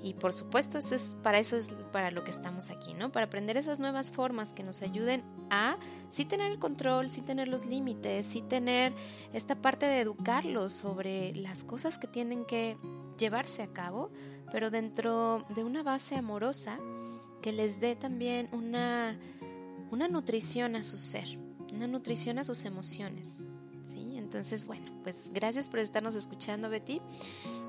Y por supuesto, eso es, para eso es para lo que estamos aquí, ¿no? Para aprender esas nuevas formas que nos ayuden a sí tener el control, sí tener los límites, sí tener esta parte de educarlos sobre las cosas que tienen que llevarse a cabo, pero dentro de una base amorosa que les dé también una, una nutrición a su ser, una nutrición a sus emociones. ¿sí? Entonces, bueno, pues gracias por estarnos escuchando, Betty.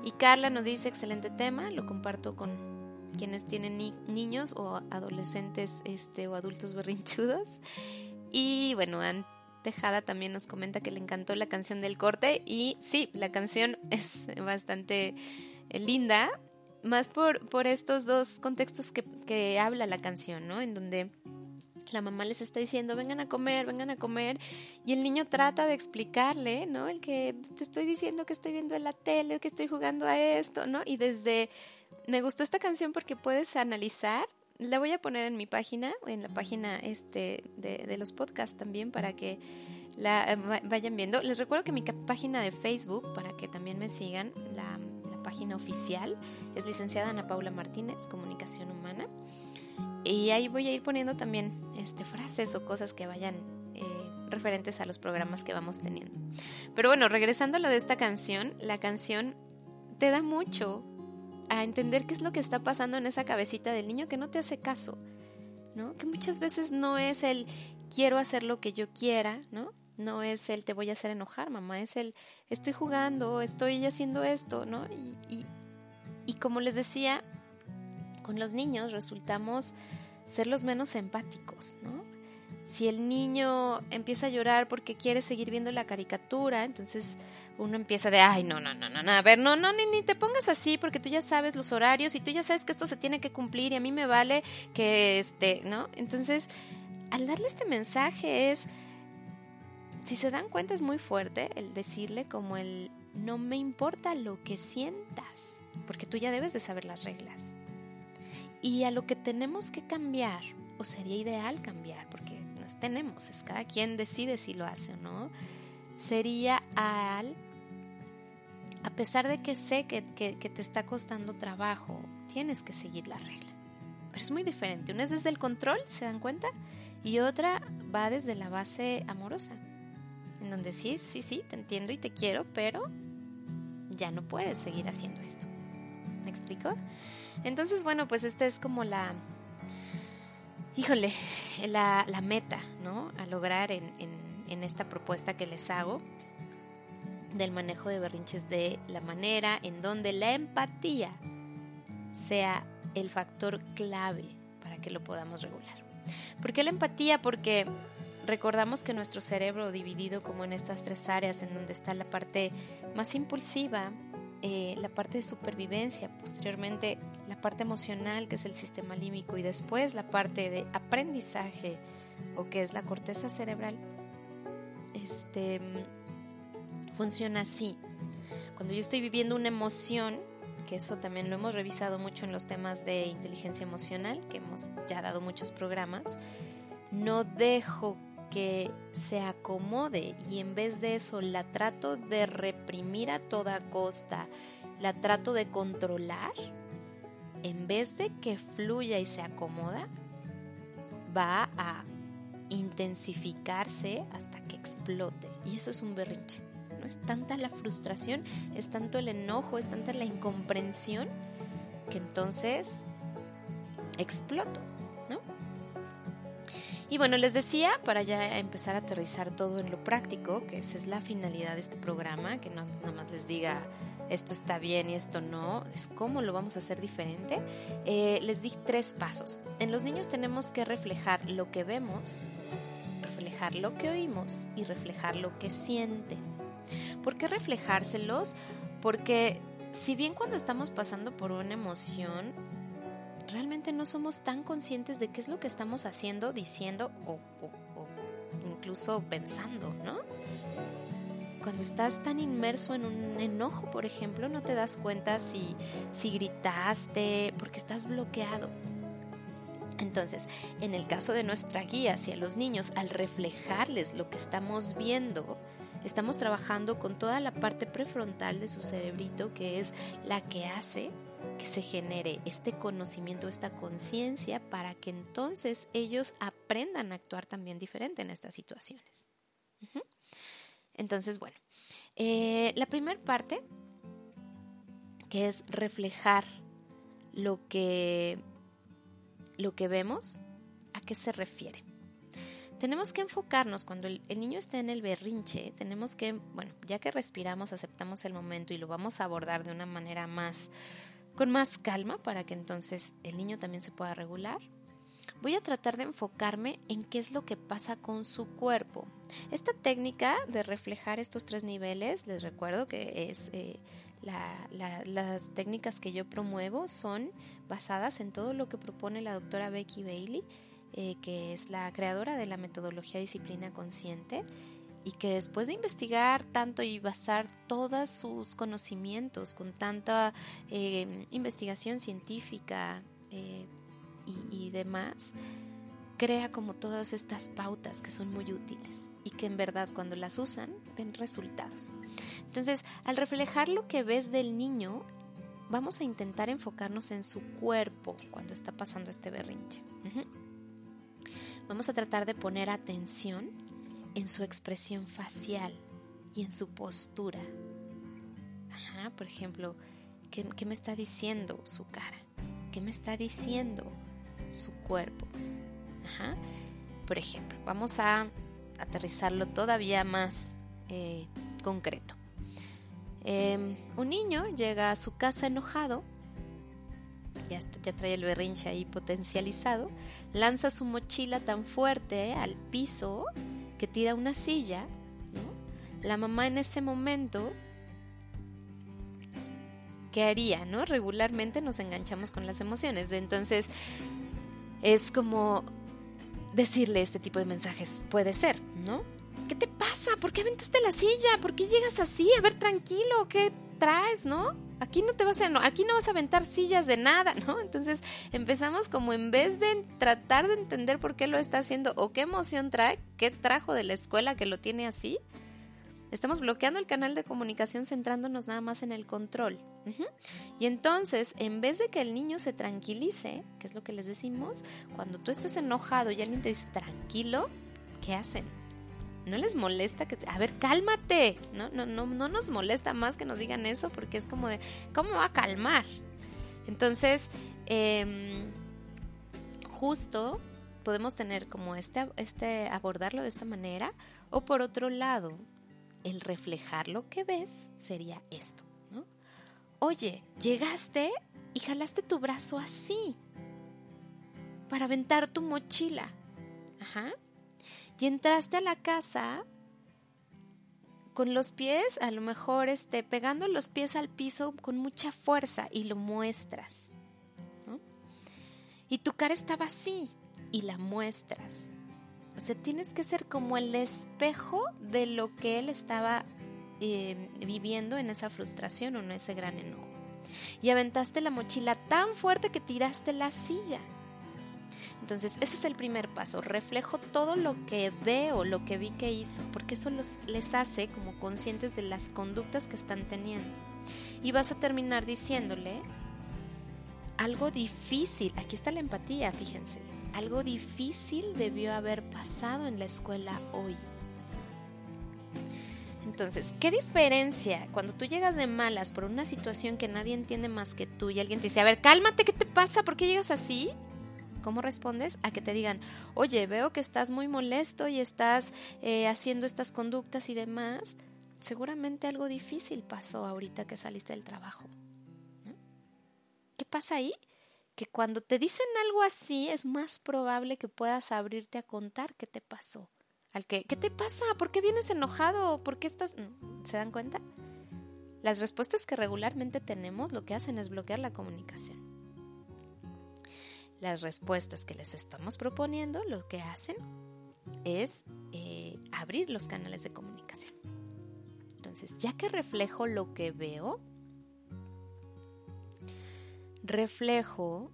Y Carla nos dice, excelente tema, lo comparto con quienes tienen niños o adolescentes este, o adultos berrinchudos. Y bueno, Ann Tejada también nos comenta que le encantó la canción del corte y sí, la canción es bastante eh, linda, más por, por estos dos contextos que, que habla la canción, ¿no? En donde la mamá les está diciendo, vengan a comer, vengan a comer, y el niño trata de explicarle, ¿no? El que te estoy diciendo que estoy viendo en la tele, que estoy jugando a esto, ¿no? Y desde, me gustó esta canción porque puedes analizar, la voy a poner en mi página, en la página este de, de los podcasts también, para que la vayan viendo. Les recuerdo que mi página de Facebook, para que también me sigan, la página oficial, es licenciada Ana Paula Martínez, Comunicación Humana. Y ahí voy a ir poniendo también este, frases o cosas que vayan eh, referentes a los programas que vamos teniendo. Pero bueno, regresando a lo de esta canción, la canción te da mucho a entender qué es lo que está pasando en esa cabecita del niño que no te hace caso, ¿no? Que muchas veces no es el quiero hacer lo que yo quiera, ¿no? No es el te voy a hacer enojar, mamá, es el estoy jugando, estoy haciendo esto, ¿no? Y, como les decía, con los niños resultamos ser los menos empáticos, ¿no? Si el niño empieza a llorar porque quiere seguir viendo la caricatura, entonces uno empieza de, ay, no, no, no, no, no, a ver, no, no, ni, ni te pongas así porque tú ya sabes los horarios y tú ya sabes que esto se tiene que cumplir y a mí me vale que, este, ¿no? Entonces, al darle este mensaje es, si se dan cuenta es muy fuerte el decirle como el, no me importa lo que sientas, porque tú ya debes de saber las reglas. Y a lo que tenemos que cambiar, o sería ideal cambiar, porque no tenemos, es cada quien decide si lo hace o no, sería al, a pesar de que sé que, que, que te está costando trabajo, tienes que seguir la regla. Pero es muy diferente. Una es desde el control, ¿se dan cuenta? Y otra va desde la base amorosa, en donde sí, sí, sí, te entiendo y te quiero, pero ya no puedes seguir haciendo esto. ¿Me explico? Entonces, bueno, pues esta es como la, híjole, la, la meta, ¿no? A lograr en, en, en esta propuesta que les hago del manejo de berrinches de la manera en donde la empatía sea el factor clave para que lo podamos regular. ¿Por qué la empatía? Porque recordamos que nuestro cerebro dividido como en estas tres áreas en donde está la parte más impulsiva, eh, la parte de supervivencia, posteriormente la parte emocional, que es el sistema límbico, y después la parte de aprendizaje, o que es la corteza cerebral, este, funciona así. Cuando yo estoy viviendo una emoción, que eso también lo hemos revisado mucho en los temas de inteligencia emocional, que hemos ya dado muchos programas, no dejo que se acomode y en vez de eso la trato de reprimir a toda costa, la trato de controlar, en vez de que fluya y se acomoda, va a intensificarse hasta que explote. Y eso es un berrinche. No es tanta la frustración, es tanto el enojo, es tanta la incomprensión, que entonces exploto. Y bueno, les decía, para ya empezar a aterrizar todo en lo práctico, que esa es la finalidad de este programa, que no nada más les diga esto está bien y esto no, es cómo lo vamos a hacer diferente. Eh, les di tres pasos. En los niños tenemos que reflejar lo que vemos, reflejar lo que oímos y reflejar lo que sienten. ¿Por qué reflejárselos? Porque si bien cuando estamos pasando por una emoción, realmente no somos tan conscientes de qué es lo que estamos haciendo, diciendo o, incluso pensando, ¿no? Cuando estás tan inmerso en un enojo, por ejemplo, no te das cuenta si, si gritaste, porque estás bloqueado. Entonces, en el caso de nuestra guía hacia los niños, al reflejarles lo que estamos viendo, estamos trabajando con toda la parte prefrontal de su cerebrito, que es la que hace que se genere este conocimiento, esta conciencia, para que entonces ellos aprendan a actuar también diferente en estas situaciones. Entonces, bueno, eh, la primera parte, que es reflejar lo que lo que vemos, ¿a qué se refiere? Tenemos que enfocarnos cuando el, niño está en el berrinche, tenemos que, bueno, ya que respiramos, aceptamos el momento y lo vamos a abordar de una manera más, con más calma para que entonces el niño también se pueda regular. Voy a tratar de enfocarme en qué es lo que pasa con su cuerpo. Esta técnica de reflejar estos tres niveles, les recuerdo que es eh, la- la- las técnicas que yo promuevo son basadas en todo lo que propone la doctora Becky Bailey, eh, que es la creadora de la metodología disciplina consciente y que después de investigar tanto y basar todos sus conocimientos con tanta eh, investigación científica eh, y, demás, crea como todas estas pautas que son muy útiles y que en verdad cuando las usan ven resultados. Entonces, al reflejar lo que ves del niño, vamos a intentar enfocarnos en su cuerpo cuando está pasando este berrinche. Vamos a tratar de poner atención en su expresión facial y en su postura. Por ejemplo, ¿qué, qué me está diciendo su cara? ¿Qué me está diciendo su cuerpo? Ajá. Por ejemplo, vamos a aterrizarlo todavía más eh, concreto. Eh, un niño llega a su casa enojado, ya, ya trae el berrinche ahí potencializado, lanza su mochila tan fuerte al piso que tira una silla. ¿no? La mamá en ese momento, ¿qué haría? ¿no? Regularmente nos enganchamos con las emociones, entonces es como decirle este tipo de mensajes, puede ser, ¿no? ¿Qué te pasa? ¿Por qué aventaste la silla? ¿Por qué llegas así? A ver, tranquilo, ¿qué traes, no? Aquí no te vas a aquí no vas a aventar sillas de nada, ¿no? Entonces empezamos como en vez de tratar de entender por qué lo está haciendo o qué emoción trae, qué trajo de la escuela que lo tiene así, estamos bloqueando el canal de comunicación centrándonos nada más en el control. Y entonces, en vez de que el niño se tranquilice, que es lo que les decimos, cuando tú estés enojado y alguien te dice tranquilo, ¿qué hacen? No les molesta que, a ver, cálmate. No, no, no, no nos molesta más que nos digan eso porque es como de, ¿cómo va a calmar? Entonces, em, justo podemos tener como este, este abordarlo de esta manera o por otro lado, el reflejar lo que ves sería esto, ¿no? Oye, llegaste y jalaste tu brazo así para aventar tu mochila. Ajá. Y entraste a la casa con los pies, a lo mejor este, pegando los pies al piso con mucha fuerza y lo muestras. Y tu cara estaba así y la muestras. O sea, tienes que ser como el espejo de lo que él estaba eh, viviendo en esa frustración o en ese gran enojo. Y aventaste la mochila tan fuerte que tiraste la silla. Entonces, ese es el primer paso. Reflejo todo lo que veo, lo que vi que hizo, porque eso los, les hace como conscientes de las conductas que están teniendo. Y vas a terminar diciéndole algo difícil. Aquí está la empatía, fíjense. Algo difícil debió haber pasado en la escuela hoy. Entonces, ¿qué diferencia cuando tú llegas de malas por una situación que nadie entiende más que tú y alguien te dice, a ver, cálmate, ¿qué te pasa? ¿Por qué llegas así? ¿Cómo respondes? A que te digan, oye, veo que estás muy molesto y estás eh, haciendo estas conductas y demás. Seguramente algo difícil pasó ahorita que saliste del trabajo. ¿no? ¿Qué pasa ahí? Que cuando te dicen algo así es más probable que puedas abrirte a contar qué te pasó. Al que, ¿qué te pasa? ¿Por qué vienes enojado? ¿Por qué estás...? ¿Se dan cuenta? Las respuestas que regularmente tenemos lo que hacen es bloquear la comunicación. Las respuestas que les estamos proponiendo, lo que hacen es eh, abrir los canales de comunicación. Entonces, ya que reflejo lo que veo, reflejo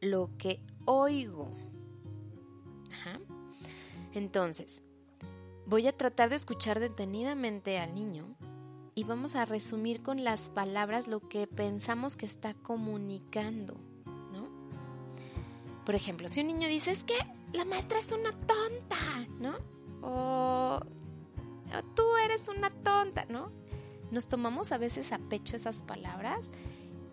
lo que oigo. Entonces, voy a tratar de escuchar detenidamente al niño y vamos a resumir con las palabras lo que pensamos que está comunicando. Por ejemplo, si un niño dice, es que la maestra es una tonta, ¿no? O, o tú eres una tonta, ¿no? Nos tomamos a veces a pecho esas palabras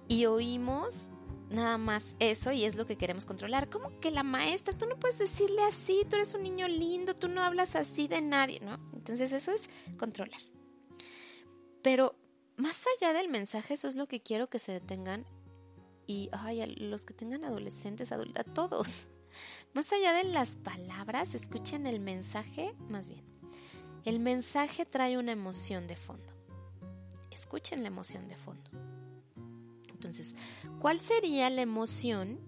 y oímos nada más eso y es lo que queremos controlar. ¿Cómo que la maestra? Tú no puedes decirle así, tú eres un niño lindo, tú no hablas así de nadie, ¿no? Entonces eso es controlar. Pero más allá del mensaje, eso es lo que quiero que se detengan y a los que tengan adolescentes, a todos. Más allá de las palabras, escuchen el mensaje más bien. El mensaje trae una emoción de fondo. Escuchen la emoción de fondo. Entonces, ¿cuál sería la emoción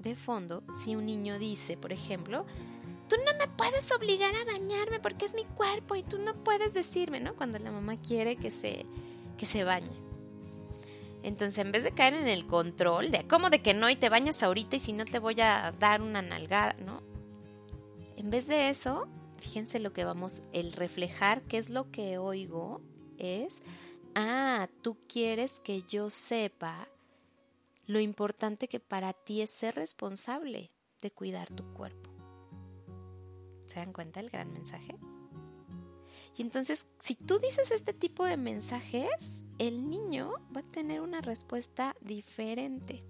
de fondo si un niño dice, por ejemplo, tú no me puedes obligar a bañarme porque es mi cuerpo y tú no puedes decirme, ¿no? Cuando la mamá quiere que se, que se bañe. Entonces, en vez de caer en el control de cómo de que no y te bañas ahorita y si no te voy a dar una nalgada, ¿no? En vez de eso, fíjense lo que vamos, el reflejar qué es lo que oigo es, ah, tú quieres que yo sepa lo importante que para ti es ser responsable de cuidar tu cuerpo. ¿Se dan cuenta el gran mensaje? Y entonces, si tú dices este tipo de mensajes, el niño va a tener una respuesta diferente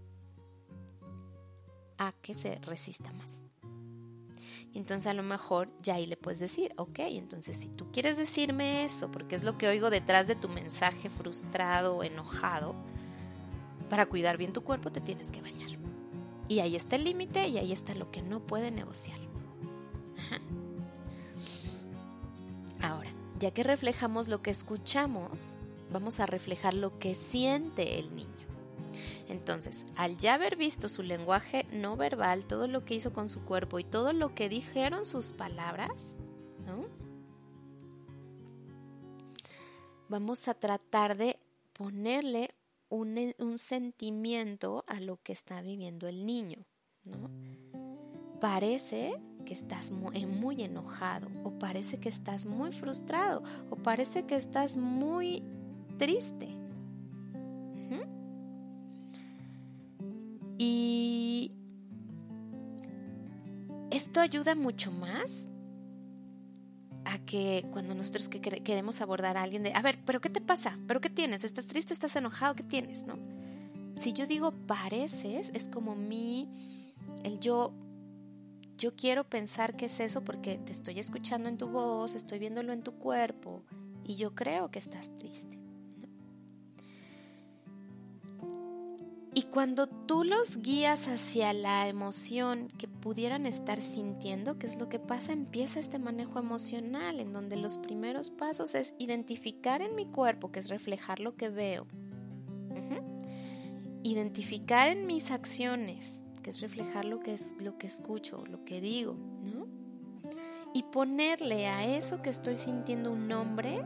a que se resista más. Y entonces a lo mejor ya ahí le puedes decir, ok, entonces si tú quieres decirme eso, porque es lo que oigo detrás de tu mensaje frustrado o enojado, para cuidar bien tu cuerpo te tienes que bañar. Y ahí está el límite y ahí está lo que no puede negociar. Ajá. Ya que reflejamos lo que escuchamos, vamos a reflejar lo que siente el niño. Entonces, al ya haber visto su lenguaje no verbal, todo lo que hizo con su cuerpo y todo lo que dijeron sus palabras, ¿no? Vamos a tratar de ponerle un, un sentimiento a lo que está viviendo el niño, ¿no? Parece estás muy, muy enojado, o parece que estás muy frustrado, o parece que estás muy triste. Y esto ayuda mucho más a que cuando nosotros que quere- queremos abordar a alguien de, a ver, pero ¿qué te pasa? ¿Pero qué tienes? ¿Estás triste? ¿Estás enojado? ¿Qué tienes? ¿No? Si yo digo pareces, es como mi, el yo, yo quiero pensar que es eso porque te estoy escuchando en tu voz, estoy viéndolo en tu cuerpo y yo creo que estás triste. Y cuando tú los guías hacia la emoción que pudieran estar sintiendo, ¿qué es lo que pasa? Empieza este manejo emocional, en donde los primeros pasos es identificar en mi cuerpo, que es reflejar lo que veo. Identificar en mis acciones, que es reflejar lo que, es, lo que escucho, lo que digo, ¿no? Y ponerle a eso que estoy sintiendo un nombre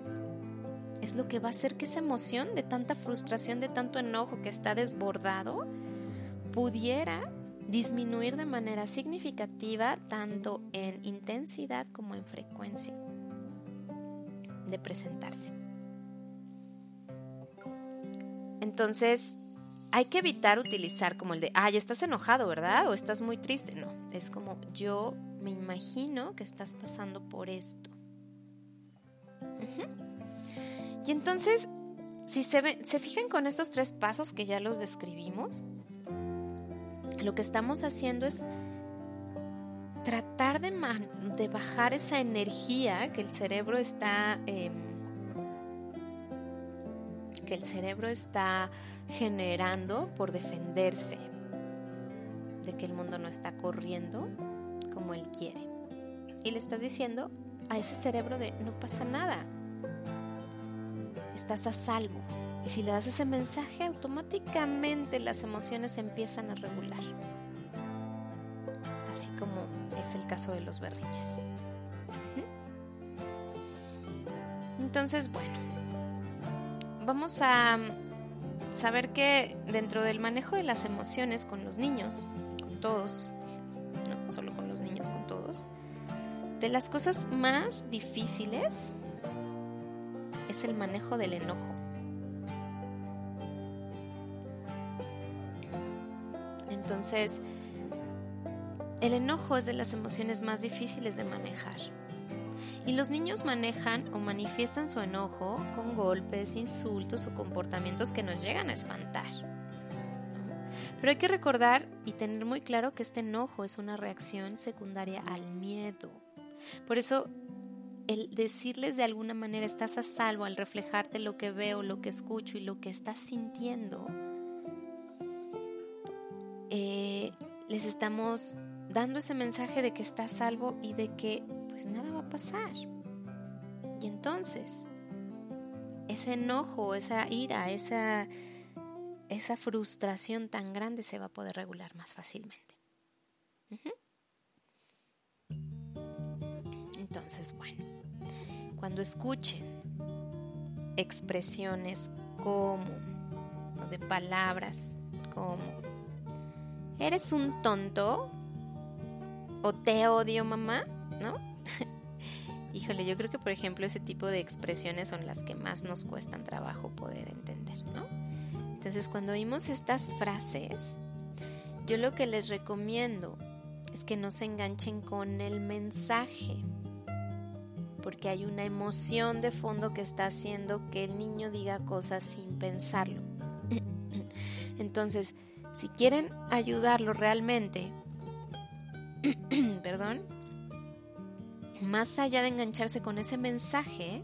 es lo que va a hacer que esa emoción de tanta frustración, de tanto enojo que está desbordado, pudiera disminuir de manera significativa tanto en intensidad como en frecuencia de presentarse. Entonces, hay que evitar utilizar como el de, ay, estás enojado, ¿verdad? O estás muy triste. No, es como yo me imagino que estás pasando por esto. Y entonces, si se, se fijan con estos tres pasos que ya los describimos, lo que estamos haciendo es tratar de, de bajar esa energía que el cerebro está em, que el cerebro está generando por defenderse de que el mundo no está corriendo como él quiere. Y le estás diciendo a ese cerebro de no pasa nada, estás a salvo, Y si le das ese mensaje, automáticamente las emociones empiezan a regular. Así como es el caso de los berrinches. Entonces, bueno, vamos a saber que dentro del manejo de las emociones con los niños, con todos, no solo con los niños, con todos, de las cosas más difíciles es el manejo del enojo. Entonces, el enojo es de las emociones más difíciles de manejar. Y los niños manejan o manifiestan su enojo con golpes, insultos o comportamientos que nos llegan a espantar. Pero hay que recordar y tener muy claro que este enojo es una reacción secundaria al miedo. Por eso, el decirles de alguna manera estás a salvo al reflejarte lo que veo, lo que escucho y lo que estás sintiendo, eh, les estamos dando ese mensaje de que estás salvo y de que pues nada va a pasar. Y entonces, ese enojo, esa ira, esa, esa frustración tan grande se va a poder regular más fácilmente. Entonces, bueno, cuando escuchen expresiones como, o de palabras como, eres un tonto, o te odio mamá. Híjole, yo creo que por ejemplo ese tipo de expresiones son las que más nos cuestan trabajo poder entender, ¿no? Entonces cuando oímos estas frases, yo lo que les recomiendo es que no se enganchen con el mensaje, porque hay una emoción de fondo que está haciendo que el niño diga cosas sin pensarlo. Entonces, si quieren ayudarlo realmente, perdón, más allá de engancharse con ese mensaje,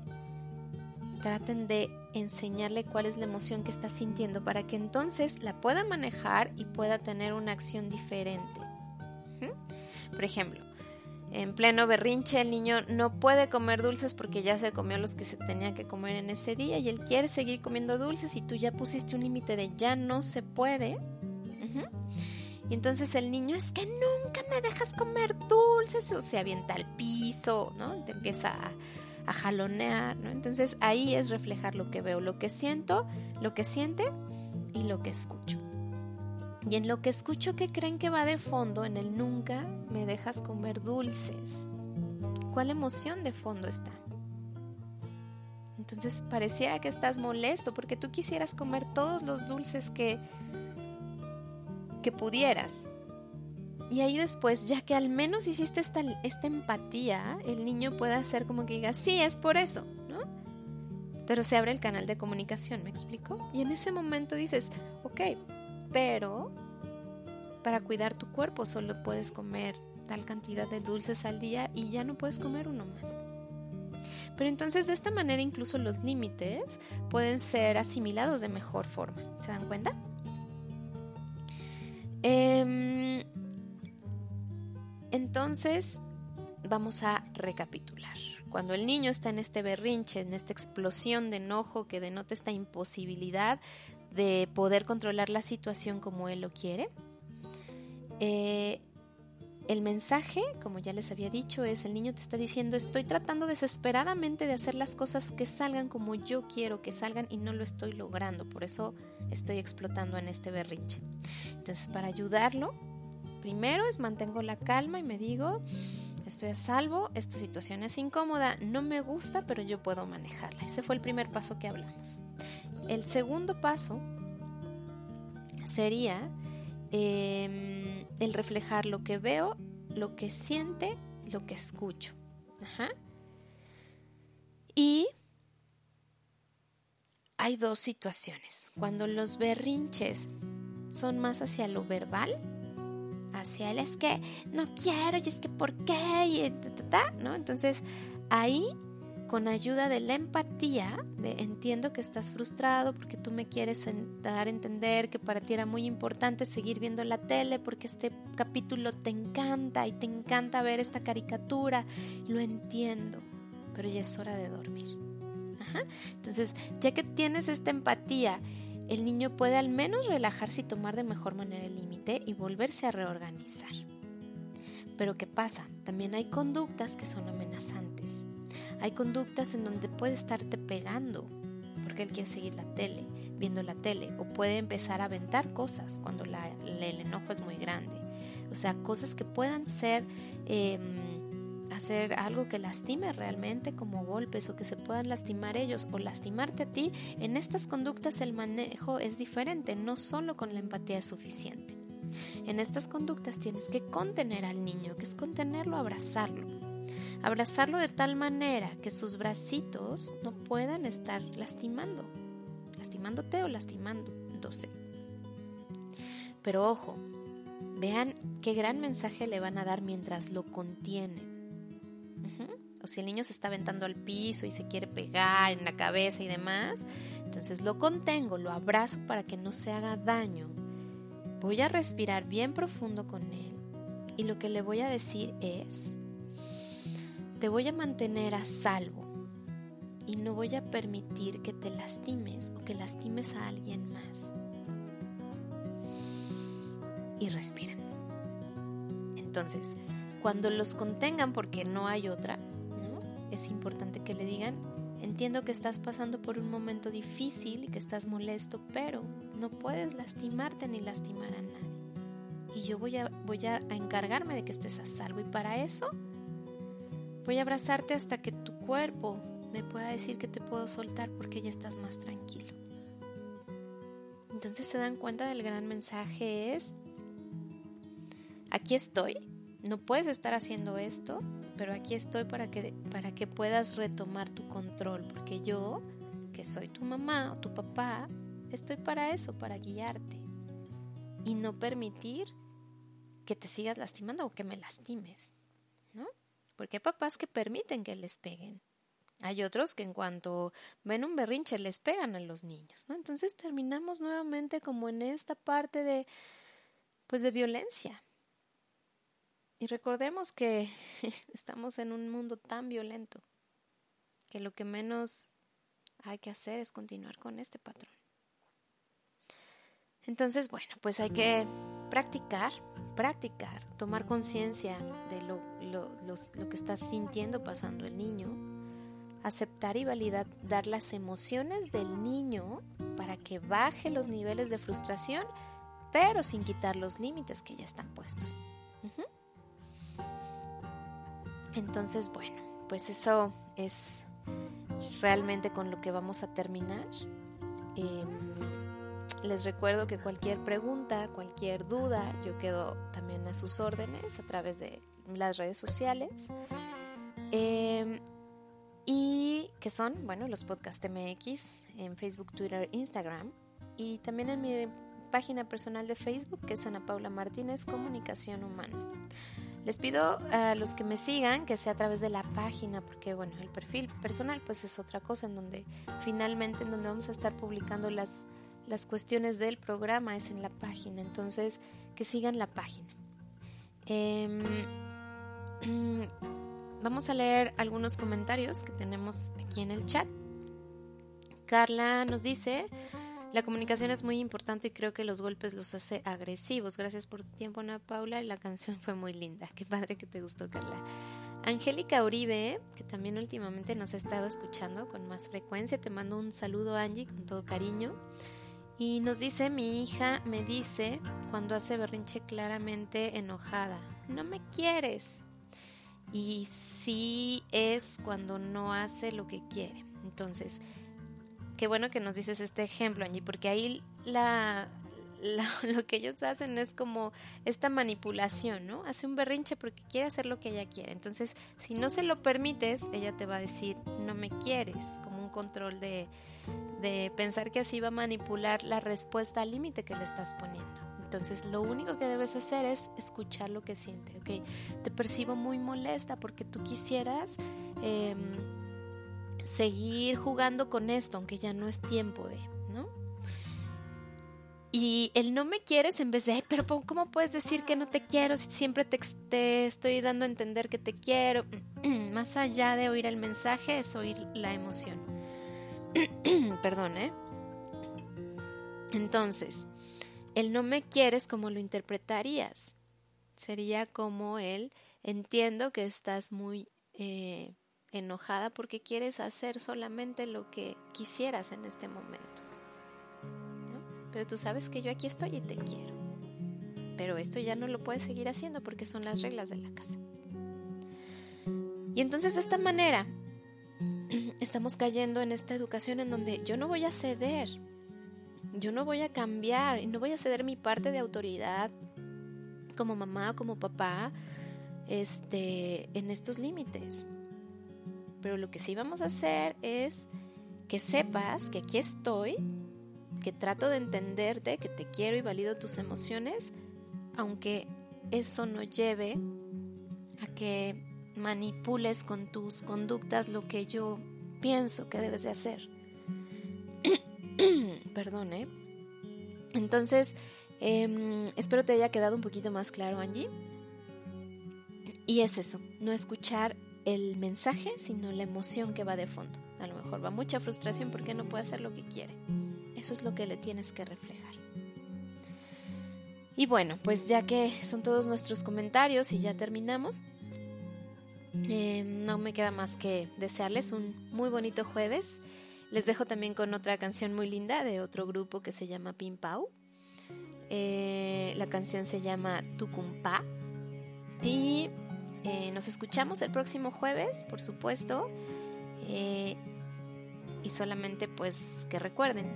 traten de enseñarle cuál es la emoción que está sintiendo para que entonces la pueda manejar y pueda tener una acción diferente. Por ejemplo, en pleno berrinche el niño no puede comer dulces porque ya se comió los que se tenía que comer en ese día y él quiere seguir comiendo dulces y tú ya pusiste un límite de ya no se puede. Y entonces el niño es que me dejas comer dulces o se avienta al piso, ¿no? Te empieza a, jalonear, ¿no? Entonces ahí es reflejar lo que veo, lo que siento, lo que siente y lo que escucho. Y en lo que escucho, ¿qué creen que va de fondo? En el nunca me dejas comer dulces. ¿Cuál emoción de fondo está? Entonces pareciera que estás molesto porque tú quisieras comer todos los dulces que que pudieras. Y ahí después, ya que al menos hiciste esta, esta empatía, el niño puede hacer como que diga, sí, es por eso, ¿no? Pero se abre el canal de comunicación, ¿me explico? Y en ese momento dices, ok, pero para cuidar tu cuerpo solo puedes comer tal cantidad de dulces al día y ya no puedes comer uno más. Pero entonces de esta manera incluso los límites pueden ser asimilados de mejor forma. ¿Se dan cuenta? Em, entonces, vamos a recapitular. Cuando el niño está en este berrinche, en esta explosión de enojo que denota esta imposibilidad de poder controlar la situación como él lo quiere, eh, el mensaje, como ya les había dicho, es el niño te está diciendo estoy tratando desesperadamente de hacer las cosas que salgan como yo quiero que salgan y no lo estoy logrando, por eso estoy explotando en este berrinche. Entonces, para ayudarlo, primero es mantengo la calma y me digo, estoy a salvo, esta situación es incómoda, no me gusta, pero yo puedo manejarla. Ese fue el primer paso que hablamos. El segundo paso sería em, el reflejar lo que veo, lo que siente, lo que escucho. Y hay dos situaciones. Cuando los berrinches son más hacia lo verbal, hacia el es que no quiero y es que por qué y ¿no? Entonces ahí con ayuda de la empatía, de entiendo que estás frustrado porque tú me quieres dar a entender que para ti era muy importante seguir viendo la tele porque este capítulo te encanta y te encanta ver esta caricatura, lo entiendo, pero ya es hora de dormir. Entonces, ya que tienes esta empatía, el niño puede al menos relajarse y tomar de mejor manera el y volverse a reorganizar. Pero ¿qué pasa? También hay conductas que son amenazantes. Hay conductas en donde puede estarte pegando porque él quiere seguir la tele, viendo la tele, o puede empezar a aventar cosas cuando el enojo es muy grande. O sea, cosas que puedan ser... Eh, hacer algo que lastime realmente como golpes o que se puedan lastimar ellos o lastimarte a ti, en estas conductas el manejo es diferente, no solo con la empatía es suficiente. En estas conductas tienes que contener al niño, que es contenerlo, abrazarlo. Abrazarlo de tal manera que sus bracitos no puedan estar lastimando, lastimándote o lastimándose. Pero ojo, vean qué gran mensaje le van a dar mientras lo contienen o si el niño se está aventando al piso y se quiere pegar en la cabeza y demás, entonces lo contengo, lo abrazo para que no se haga daño. Voy a respirar bien profundo con él y lo que le voy a decir es, te voy a mantener a salvo y no voy a permitir que te lastimes o que lastimes a alguien más. Y respiren. Entonces, cuando los contengan porque no hay otra, es importante que le digan, entiendo que estás pasando por un momento difícil y que estás molesto, pero no puedes lastimarte ni lastimar a nadie. Y yo voy a, voy a encargarme de que estés a salvo y para eso voy a abrazarte hasta que tu cuerpo me pueda decir que te puedo soltar porque ya estás más tranquilo. Entonces se dan cuenta del gran mensaje es, aquí estoy, no puedes estar haciendo esto, pero aquí estoy para que, para que puedas retomar tu control, porque yo, que soy tu mamá o tu papá, estoy para eso, para guiarte y no permitir que te sigas lastimando o que me lastimes, ¿no? Porque hay papás que permiten que les peguen. Hay otros que en cuanto ven un berrinche les pegan a los niños, ¿no? Entonces terminamos nuevamente como en esta parte de pues de violencia. Y recordemos que estamos en un mundo tan violento que lo que menos hay que hacer es continuar con este patrón. Entonces, bueno, pues hay que practicar, practicar, tomar conciencia de lo, lo, que está sintiendo pasando el niño, aceptar y validar dar las emociones del niño para que baje los niveles de frustración, pero sin quitar los límites que ya están puestos. Entonces, bueno, pues eso es realmente con lo que vamos a terminar. Em, les recuerdo que cualquier pregunta, cualquier duda, yo quedo también a sus órdenes a través de las redes sociales. Em, y que son, bueno, los podcasts MX en Facebook, Twitter, Instagram. Y también en mi página personal de Facebook, que es Ana Paula Martínez, Comunicación Humana. Les pido a los que me sigan que sea a través de la página, porque bueno, el perfil personal pues es otra cosa en donde finalmente en donde vamos a estar publicando las, las cuestiones del programa es en la página, entonces que sigan la página. Em, vamos a leer algunos comentarios que tenemos aquí en el chat. Carla nos dice, la comunicación es muy importante y creo que los golpes los hace agresivos. Gracias por tu tiempo, Ana Paula. La canción fue muy linda. Qué padre que te gustó, Carla. Angélica Uribe, que también últimamente nos ha estado escuchando con más frecuencia. Te mando un saludo, Angie, con todo cariño. Y nos dice, mi hija me dice cuando hace berrinche claramente enojada, no me quieres. Y sí es cuando no hace lo que quiere. Entonces, qué bueno que nos dices este ejemplo, Angie, porque ahí la, lo que ellos hacen es como esta manipulación, ¿no? Hace un berrinche porque quiere hacer lo que ella quiere. Entonces, si no se lo permites, ella te va a decir, no me quieres, como un control de, de pensar que así va a manipular la respuesta al límite que le estás poniendo. Entonces, lo único que debes hacer es escuchar lo que siente, ¿ok? Te percibo muy molesta porque tú quisieras... Eh, seguir jugando con esto, aunque ya no es tiempo de, ¿no? Y el no me quieres en vez de, pero ¿cómo puedes decir que no te quiero si siempre te, te estoy dando a entender que te quiero? Más allá de oír el mensaje es oír la emoción. Perdón, ¿eh? Entonces, el no me quieres, como lo interpretarías? Sería como el entiendo que estás muy eh, enojada porque quieres hacer solamente lo que quisieras en este momento. Pero tú sabes que yo aquí estoy y te quiero. Pero esto ya no lo puedes seguir haciendo porque son las reglas de la casa. Y entonces de esta manera estamos cayendo en esta educación en donde yo no voy a ceder, yo no voy a cambiar y no voy a ceder mi parte de autoridad como mamá, como papá, este, en estos límites. Pero lo que sí vamos a hacer es que sepas que aquí estoy, que trato de entenderte, que te quiero y valido tus emociones, aunque eso no lleve a que manipules con tus conductas lo que yo pienso que debes de hacer. Perdón, ¿eh? Entonces, em, espero te haya quedado un poquito más claro, Angie. Y es eso, no escuchar el mensaje, sino la emoción que va de fondo. A lo mejor va mucha frustración porque no puede hacer lo que quiere. Eso es lo que le tienes que reflejar. Y bueno, pues ya que son todos nuestros comentarios y ya terminamos, eh, no me queda más que desearles un muy bonito jueves. Les dejo también con otra canción muy linda de otro grupo que se llama Pim Pau. Eh, la canción se llama Tucumpa. Y eh, nos escuchamos el próximo jueves, por supuesto. y solamente pues que recuerden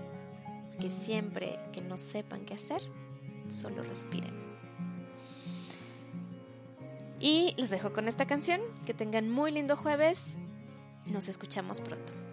que siempre que no sepan qué hacer, solo respiren. Y les dejo con esta canción. Que tengan muy lindo jueves. Nos escuchamos pronto.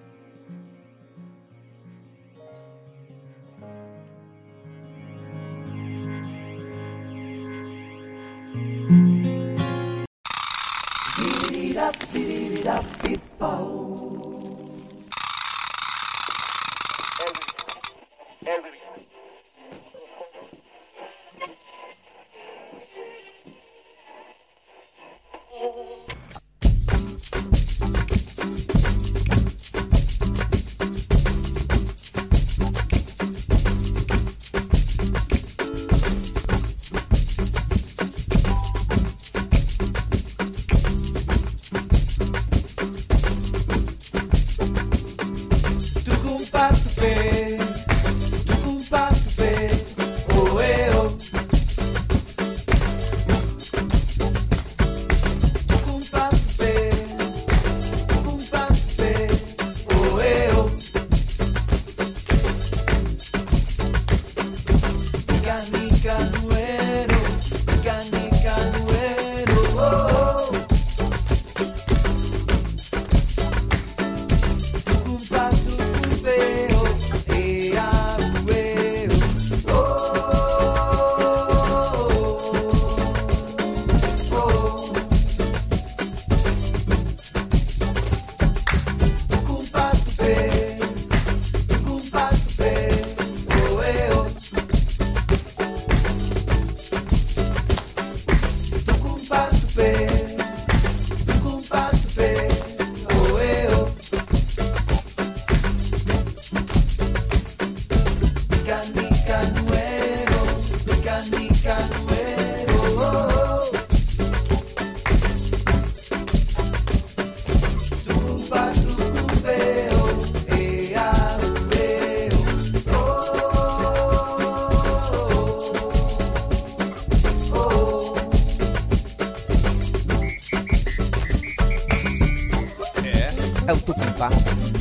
é o tá?